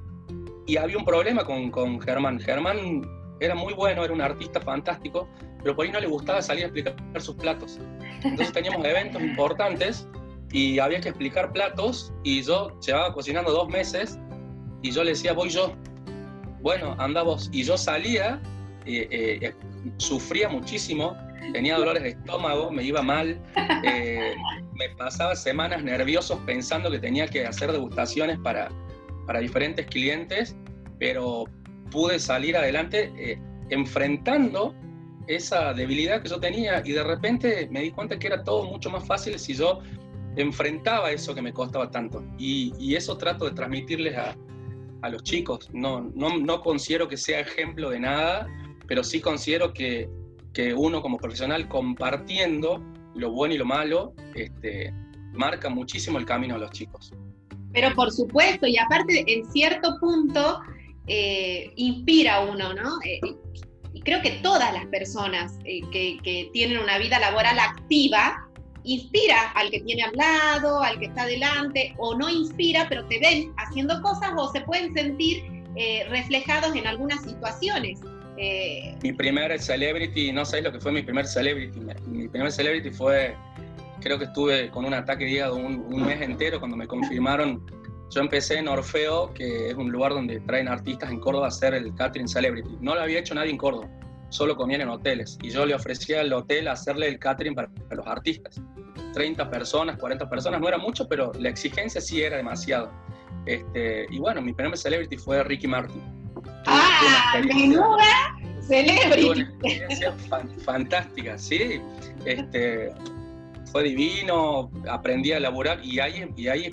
Speaker 2: y había un problema con, con Germán. Germán era muy bueno, era un artista fantástico, pero por ahí no le gustaba salir a explicar sus platos. Entonces teníamos eventos importantes y había que explicar platos y yo llevaba cocinando dos meses y yo le decía, voy yo. Bueno, anda vos. Y yo salía, eh, eh, sufría muchísimo, tenía dolores de estómago, me iba mal, eh, me pasaba semanas nerviosos pensando que tenía que hacer degustaciones para, para diferentes clientes, pero pude salir adelante eh, enfrentando esa debilidad que yo tenía y de repente me di cuenta que era todo mucho más fácil si yo enfrentaba eso que me costaba tanto. Y, eso trato de transmitirles a, a los chicos. No, no, no, considero que sea ejemplo de nada, pero sí considero que, que uno como profesional compartiendo lo bueno y lo malo, este, marca muchísimo el camino a los chicos.
Speaker 1: Pero por supuesto, y aparte en cierto punto eh, inspira uno, ¿no? Eh, y creo que todas las personas eh, que, tienen una vida laboral activa, inspira al que tiene al lado, al que está delante, o no inspira, pero te ven haciendo cosas o se pueden sentir reflejados en algunas situaciones.
Speaker 2: Mi primer celebrity, no sabes lo que fue mi primer celebrity. Mi primer celebrity fue creo que estuve con un ataque de hígado un, mes entero cuando me confirmaron. Yo empecé en Orfeo, que es un lugar donde traen artistas en Córdoba a hacer el catering celebrity. No lo había hecho nadie en Córdoba, solo comían en hoteles. Y yo le ofrecía al hotel hacerle el catering para, los artistas. 30 personas, 40 personas, no era mucho, pero la exigencia sí era demasiado. Este, y bueno, mi primer celebrity fue Ricky Martin.
Speaker 1: ¡Ah! ¡Menuda celebrity!
Speaker 2: Una experiencia fantástica, sí. Este, fue divino, aprendí a elaborar y ahí, y ahí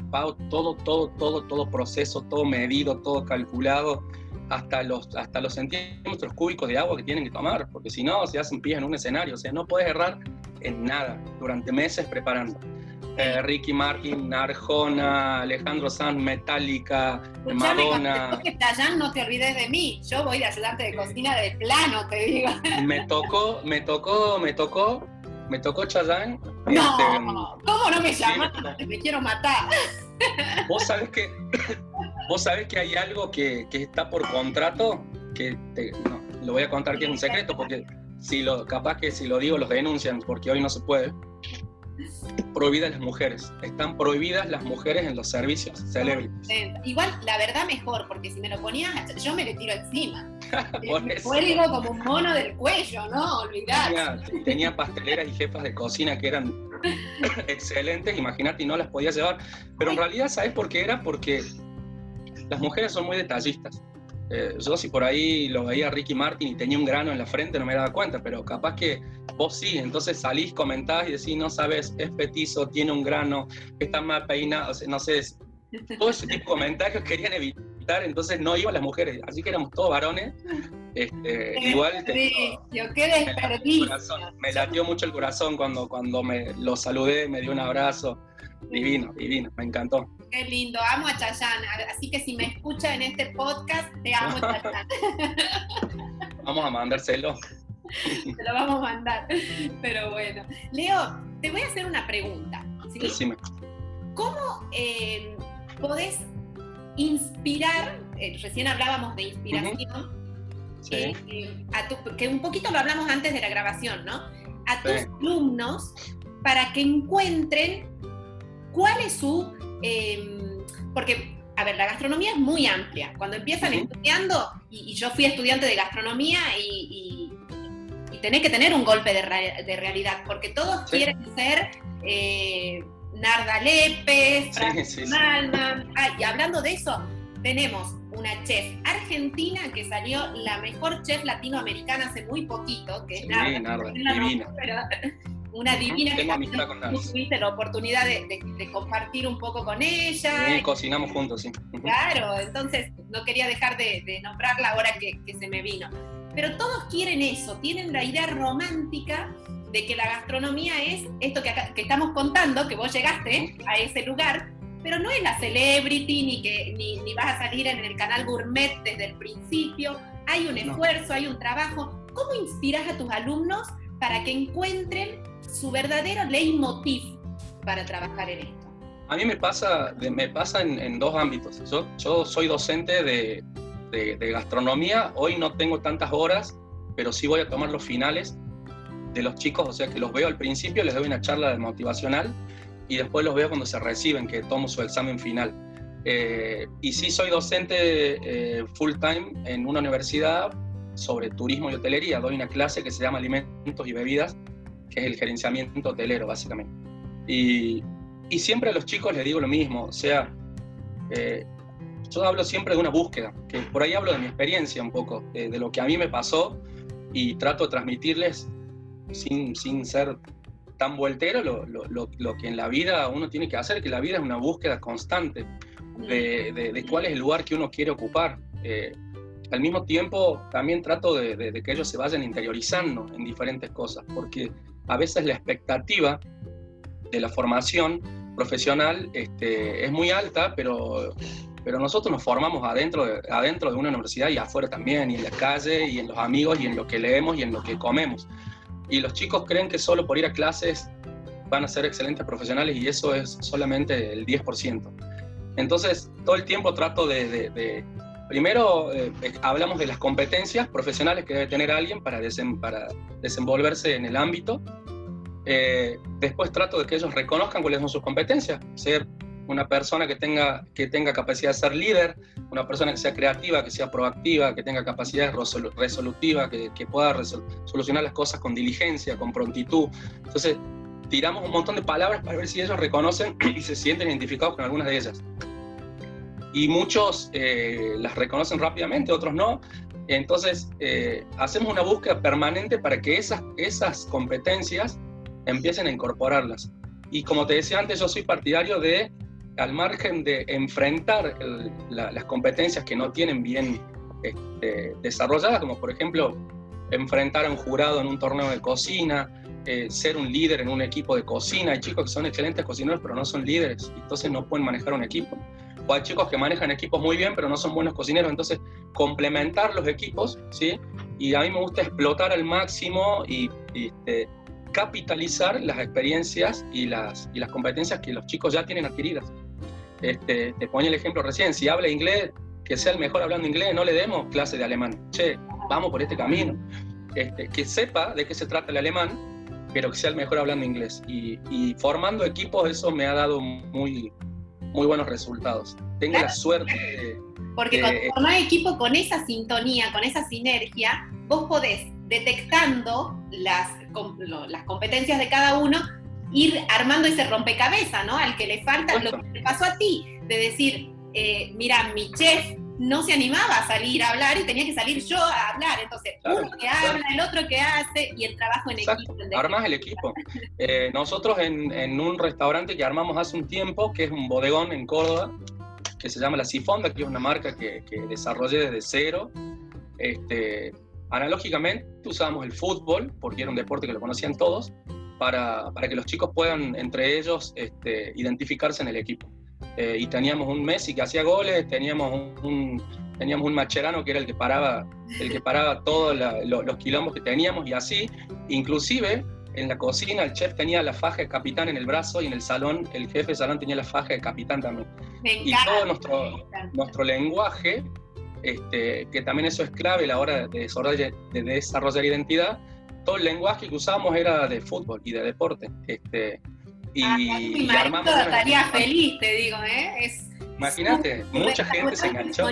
Speaker 2: todo, todo, todo, todo proceso, todo medido, todo calculado, hasta los, hasta los centímetros cúbicos de agua que tienen que tomar, porque si no, se hacen pies en un escenario, o sea, no puedes errar en nada durante meses preparando. Eh, Ricky Martin, Arjona, Alejandro Sanz, Metallica, Madonna.
Speaker 1: que no te olvides de mí. Yo voy de ayudante de cocina de plano, te digo.
Speaker 2: Me tocó, me tocó, me tocó me tocó Chayanne.
Speaker 1: No, este, ¿cómo no me llamas? me quiero matar.
Speaker 2: Vos sabés que, vos sabés que hay algo que, que está por contrato, que te, no, lo voy a contar que es un secreto, porque si lo, capaz que si lo digo los denuncian, porque hoy no se puede prohibidas las mujeres. Están prohibidas las mujeres en los servicios celebrities.
Speaker 1: Igual, la verdad mejor, porque si me lo ponías, yo me le tiro encima. me cuelgo como un mono del cuello, ¿no? Olvidar.
Speaker 2: Tenía, tenía, pasteleras y jefas de cocina que eran excelentes, imagínate, y no las podía llevar. Pero en realidad, ¿sabes por qué era? Porque las mujeres son muy detallistas. Eh, yo si por ahí lo veía a Ricky Martin y tenía un grano en la frente no me daba cuenta, pero capaz que vos sí, entonces salís, comentás y decís, no sabes, es petizo, tiene un grano, está mal peinado, no sé, todo ese tipo de comentarios querían evitar, entonces no iban las mujeres, así que éramos todos varones. Este, igual
Speaker 1: qué desperdicio.
Speaker 2: Me latió mucho el corazón cuando, cuando me lo saludé, me dio un abrazo. Divino, divino, me encantó.
Speaker 1: Qué lindo, amo a Chayanne. Así que si me escucha en este podcast, te amo, Chayanne.
Speaker 2: Vamos a mandárselo.
Speaker 1: Te lo vamos a mandar. Pero bueno. Leo, te voy a hacer una pregunta. ¿Cómo eh, podés inspirar? Eh, recién hablábamos de inspiración. Eh, que un poquito lo hablamos antes de la grabación, ¿no? A tus alumnos para que encuentren cuál es su... Em, porque, a ver, la gastronomía es muy amplia. Cuando empiezan estudiando, y, yo fui estudiante de gastronomía y, y, tenés que tener un golpe de, realidad, porque todos quieren ser... Eh, Narda Lepes, sí, y hablando de eso, tenemos una chef argentina que salió la mejor chef latinoamericana hace muy poquito, que es Narda.
Speaker 2: Narda divina
Speaker 1: una divina que tuviste la oportunidad de, compartir un poco con ella.
Speaker 2: Sí, cocinamos juntos, sí.
Speaker 1: Claro, entonces no quería dejar de, nombrarla ahora que, se me vino. Pero todos quieren eso, tienen la idea romántica de que la gastronomía es esto que, estamos contando, que vos llegaste a ese lugar, pero no es la celebrity ni que ni, ni vas a salir en el canal gourmet desde el principio. Hay un esfuerzo, hay un trabajo. ¿Cómo inspiras a tus alumnos para que encuentren su verdadero leitmotiv para trabajar en esto?
Speaker 2: A mí me pasa, me pasa en, dos ámbitos. Yo, soy docente de, de, gastronomía, hoy no tengo tantas horas, pero sí voy a tomar los finales de los chicos, o sea que los veo al principio, les doy una charla motivacional y después los veo cuando se reciben, que tomo su examen final. Eh, y sí soy docente eh, full time en una universidad sobre turismo y hotelería, doy una clase que se llama Alimentos y Bebidas que es el gerenciamiento hotelero, básicamente. Y, y siempre a los chicos les digo lo mismo, o sea, eh, yo hablo siempre de una búsqueda, que por ahí hablo de mi experiencia un poco, de, lo que a mí me pasó y trato de transmitirles sin, sin ser tan voltero lo, lo, lo, que en la vida uno tiene que hacer, que la vida es una búsqueda constante de, de, cuál es el lugar que uno quiere ocupar. Eh, al mismo tiempo también trato de, que ellos se vayan interiorizando en diferentes cosas, porque a veces la expectativa de la formación profesional este, es muy alta, pero, pero nosotros nos formamos adentro de, adentro de una universidad y afuera también, y en la calle, y en los amigos, y en lo que leemos, y en lo que comemos. Y los chicos creen que solo por ir a clases van a ser excelentes profesionales y eso es solamente el 10%. Entonces, todo el tiempo trato de, primero eh, hablamos de las competencias profesionales que debe tener alguien para, para desenvolverse en el ámbito. Eh, después trato de que ellos reconozcan cuáles son sus competencias, ser una persona que tenga, que tenga capacidad de ser líder, una persona que sea creativa, que sea proactiva, que tenga capacidad resolutiva, que, que pueda solucionar las cosas con diligencia, con prontitud. Entonces, tiramos un montón de palabras para ver si ellos reconocen y se sienten identificados con algunas de ellas. Y muchos eh, las reconocen rápidamente, otros no. Entonces, eh, hacemos una búsqueda permanente para que esas, esas competencias empiecen a incorporarlas. Y como te decía antes, yo soy partidario de, al margen de enfrentar las competencias que no tienen bien este, desarrolladas, como por ejemplo enfrentar a un jurado en un torneo de cocina, eh, ser un líder en un equipo de cocina. Hay chicos que son excelentes cocineros, pero no son líderes, entonces no pueden manejar un equipo. O hay chicos que manejan equipos muy bien, pero no son buenos cocineros. Entonces, complementar los equipos, ¿sí? Y a mí me gusta explotar al máximo y, este, capitalizar las experiencias y las, y las competencias que los chicos ya tienen adquiridas. Este, te ponía el ejemplo recién, si habla inglés, que sea el mejor hablando inglés, no le demos clase de alemán. Che, vamos por este camino. Este, que sepa de qué se trata el alemán pero que sea el mejor hablando inglés. Y, formando equipos eso me ha dado muy, muy buenos resultados. Tengo la suerte de...
Speaker 1: Porque cuando formás equipo con esa sintonía, con esa sinergia, vos podés, detectando las, las competencias de cada uno, ir armando ese rompecabezas, ¿no? Al que le falta, lo que te pasó a ti, de decir, eh, mira, mi chef no se animaba a salir a hablar y tenía que salir yo a hablar. Entonces, uno que habla, el otro que hace y el trabajo en equipo.
Speaker 2: Armas el equipo. Eh, nosotros en, un restaurante que armamos hace un tiempo, que es un bodegón en Córdoba, que se llama La Sifonda, que es una marca que, desarrollé desde cero. Este, analógicamente usábamos el fútbol, porque era un deporte que lo conocían todos, para, para que los chicos puedan entre ellos este, identificarse en el equipo. Eh, y teníamos un Messi que hacía goles, teníamos un, teníamos un Macherano que era el que paraba, el que paraba todos los quilombos que teníamos y así, inclusive en la cocina el chef tenía la faja de capitán en el brazo y en el salón el jefe de salón tenía la faja de capitán también. y todo nuestro, nuestro lenguaje, este, que también eso es clave a la hora de desarrollar, de desarrollar identidad, todo el lenguaje que usamos era de fútbol y de deporte. Este, y, ah,
Speaker 1: mi marido estaría feliz, te digo, ¿eh?
Speaker 2: Imagínate, mucha gente se enganchó.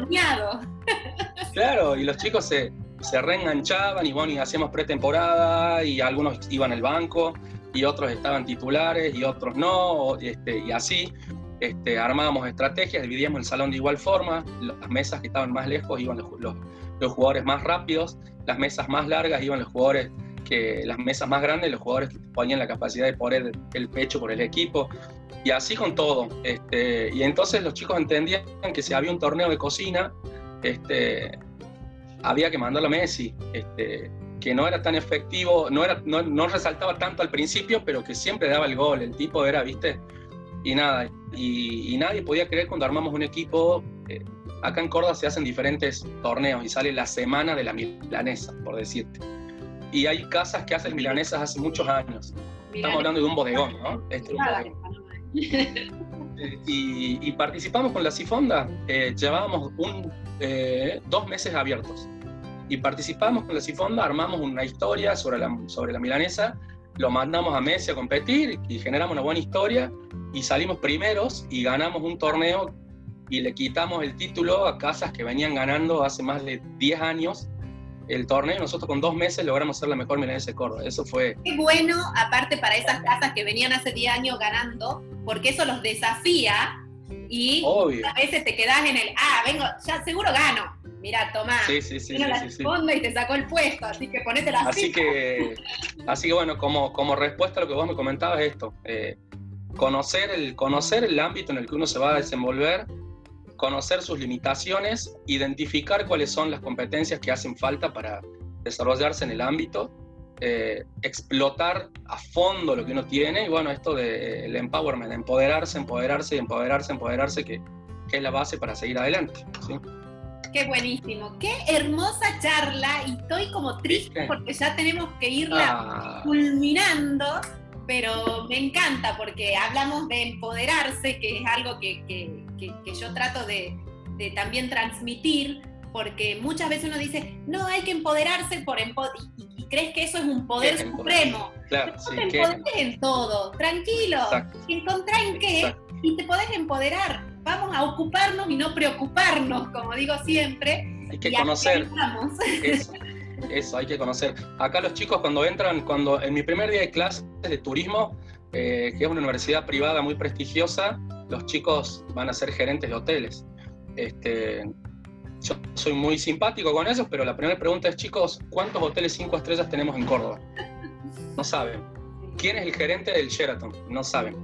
Speaker 2: Claro, y los chicos se, se reenganchaban y bueno, y hacíamos pretemporada y algunos iban al banco y otros estaban titulares y otros no, este, y así. Este, armábamos estrategias, dividíamos el salón de igual forma, las mesas que estaban más lejos iban los, los, los jugadores más rápidos, las mesas más largas iban los jugadores que las mesas más grandes los jugadores ponían la capacidad de poner el pecho por el equipo y así con todo. Este, y entonces los chicos entendían que si había un torneo de cocina, este, había que mandarlo a Messi, este, que no era tan efectivo, no, era, no, resaltaba tanto al principio, pero que siempre daba el gol, el tipo era, viste, y nada, y, nadie podía creer cuando armamos un equipo. Eh, acá en Córdoba se hacen diferentes torneos y sale la semana de la milanesa, por decirte y hay casas que hacen milanesas hace muchos años. Estamos hablando de un bodegón, ¿no? Este y, participamos con la Sifonda, eh, llevábamos un, eh, dos meses abiertos. Y participamos con la Sifonda, armamos una historia sobre la, sobre la milanesa, lo mandamos a Messi a competir y generamos una buena historia y salimos primeros y ganamos un torneo y le quitamos el título a casas que venían ganando hace más de 10 años el torneo, nosotros con dos meses logramos ser la mejor milanesa de Córdoba. Eso fue...
Speaker 1: Qué bueno, aparte para esas casas que venían hace 10 años ganando, porque eso los desafía y a veces te quedas en el, ah, vengo, ya seguro gano. Mira, toma,
Speaker 2: sí, sí, sí,
Speaker 1: la y te sacó el puesto, así que ponete la
Speaker 2: Así que, así que bueno, como, como respuesta a lo que vos me comentabas esto, eh, conocer, el, conocer el ámbito en el que uno se va a desenvolver, conocer sus limitaciones, identificar cuáles son las competencias que hacen falta para desarrollarse en el ámbito, eh, explotar a fondo lo que uno tiene y bueno, esto del empowerment, empoderarse, empoderarse y empoderarse, empoderarse, que, que, es la base para seguir adelante. ¿sí?
Speaker 1: Qué buenísimo, qué hermosa charla y estoy como triste porque ya tenemos que irla ah. culminando, pero me encanta porque hablamos de empoderarse, que es algo que, que, que yo trato de, de también transmitir porque muchas veces uno dice, no, hay que empoderarse por y, crees que eso es un poder supremo. Claro, sí, te empoderes en todo, tranquilo, encontrá en qué y te podés empoderar. Vamos a ocuparnos y no preocuparnos, como digo siempre.
Speaker 2: Hay que conocer. Eso, eso, hay que conocer. Acá los chicos cuando entran, cuando en mi primer día de clases de turismo, eh, que es una universidad privada muy prestigiosa, los chicos van a ser gerentes de hoteles. Este, yo soy muy simpático con ellos, pero la primera pregunta es, chicos, ¿cuántos hoteles cinco estrellas tenemos en Córdoba? No saben. ¿Quién es el gerente del Sheraton? No saben.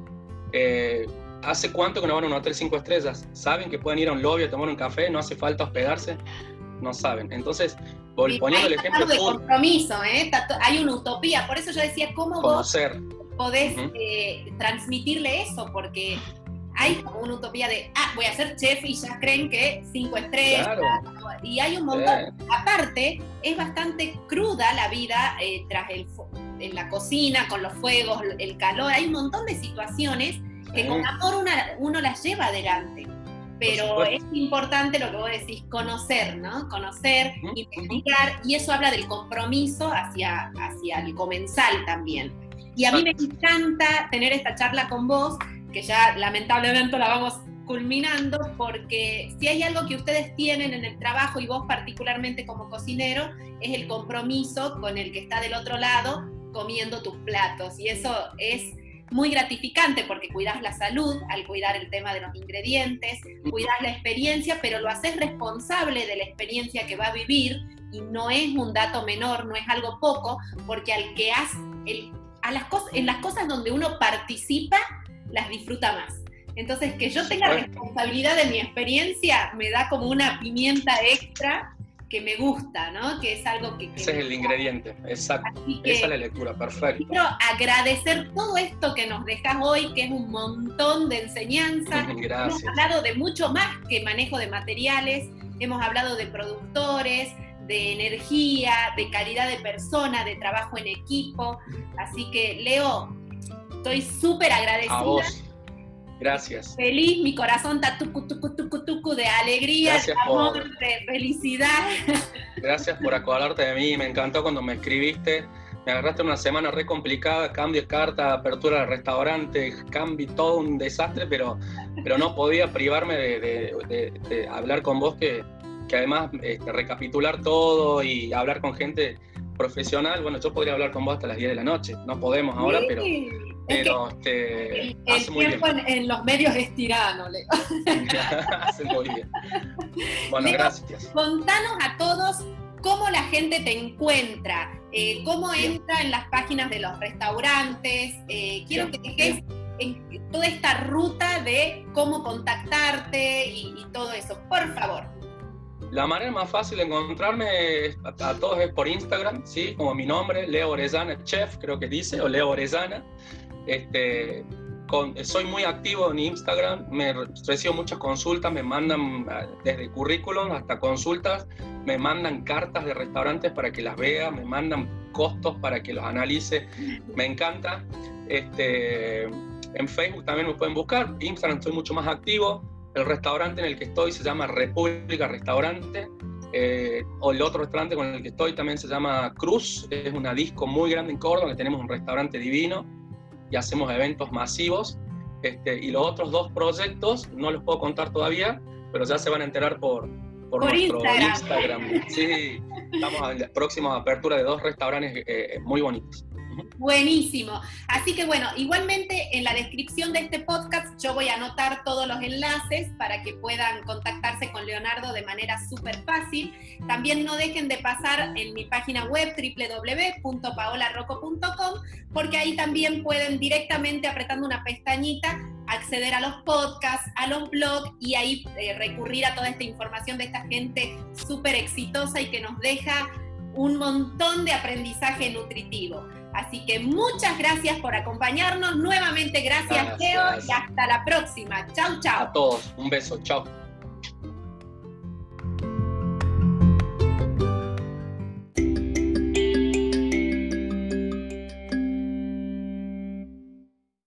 Speaker 2: Eh, ¿Hace cuánto que no van a un hotel cinco estrellas? ¿Saben que pueden ir a un lobby a tomar un café? ¿No hace falta hospedarse? No saben. Entonces, poniendo el ejemplo...
Speaker 1: de compromiso, ¿eh? Hay una utopía. Por eso yo decía, ¿cómo
Speaker 2: Conocer.
Speaker 1: vos podés eh, transmitirle eso? Porque hay como una utopía de, ah, voy a ser chef y ya creen que cinco estrellas. Y hay un montón. Aparte, es bastante cruda la vida eh, tras el, en la cocina, con los fuegos, el calor. Hay un montón de situaciones que con amor uno las lleva adelante. Pero es importante lo que vos decís, conocer, ¿no? Conocer, investigar, y eso habla del compromiso hacia, hacia el comensal también. Y a mí me encanta tener esta charla con vos, que ya lamentablemente la vamos culminando, porque si hay algo que ustedes tienen en el trabajo y vos particularmente como cocinero, es el compromiso con el que está del otro lado comiendo tus platos. Y eso es muy gratificante porque cuidas la salud al cuidar el tema de los ingredientes, cuidas la experiencia, pero lo haces responsable de la experiencia que va a vivir y no es un dato menor, no es algo poco, porque al que has, el, a las cosas, en las cosas donde uno participa, las disfruta más. Entonces, que yo tenga responsabilidad de mi experiencia me da como una pimienta extra que me gusta, ¿no? Que es algo que...
Speaker 2: Ese es el ingrediente, exacto. Esa es la lectura, perfecto.
Speaker 1: Quiero agradecer todo esto que nos dejas hoy, que es un montón de enseñanzas.
Speaker 2: Gracias.
Speaker 1: Hemos hablado de mucho más que manejo de materiales, hemos hablado de productores, de energía, de calidad de persona, de trabajo en equipo. Así que, Leo, Estoy súper agradecida.
Speaker 2: A vos. Gracias.
Speaker 1: Feliz, mi corazón está tucu, tucu, tucu, tucu de alegría, de amor, de felicidad.
Speaker 2: Gracias por acordarte de mí. Me encantó cuando me escribiste. Me agarraste una semana re complicada, cambio de carta, apertura de restaurante, cambio, todo un desastre, pero, pero no podía privarme de, hablar con vos, que, que además este, recapitular todo y hablar con gente profesional, bueno, yo podría hablar con vos hasta las 10 de la noche, no podemos ahora, pero pero este,
Speaker 1: el, tiempo En, los medios es tirano, Leo.
Speaker 2: hace muy bien. Bueno, gracias.
Speaker 1: Contanos a todos cómo la gente te encuentra, eh, cómo entra en las páginas de los restaurantes. Eh, quiero que dejes en toda esta ruta de cómo contactarte y, todo eso. Por favor.
Speaker 2: La manera más fácil de encontrarme a, todos es por Instagram, ¿sí? Como mi nombre, Leo Orellana Chef, creo que dice, o Leo Orellana. Este, soy muy activo en Instagram, me recibo muchas consultas, me mandan desde currículum hasta consultas, me mandan cartas de restaurantes para que las vea, me mandan costos para que los analice, me encanta. Este, en Facebook también me pueden buscar, Instagram estoy mucho más activo, el restaurante en el que estoy se llama República Restaurante, eh, o el otro restaurante con el que estoy también se llama Cruz, es una disco muy grande en Córdoba, tenemos un restaurante divino y hacemos eventos masivos. Este, y los otros dos proyectos no los puedo contar todavía, pero ya se van a enterar por, por, nuestro Instagram. Sí, estamos en la próxima apertura de dos restaurantes eh, muy bonitos.
Speaker 1: Buenísimo. Así que bueno, igualmente en la descripción de este podcast yo voy a anotar todos los enlaces para que puedan contactarse con Leonardo de manera súper fácil. También no dejen de pasar en mi página web www.paolarroco.com porque ahí también pueden directamente apretando una pestañita acceder a los podcasts, a los blogs y ahí eh, recurrir a toda esta información de esta gente súper exitosa y que nos deja un montón de aprendizaje nutritivo. Así que muchas gracias por acompañarnos. Nuevamente gracias, Leo, y hasta la próxima. Chau, chau.
Speaker 2: A todos, un beso, chao.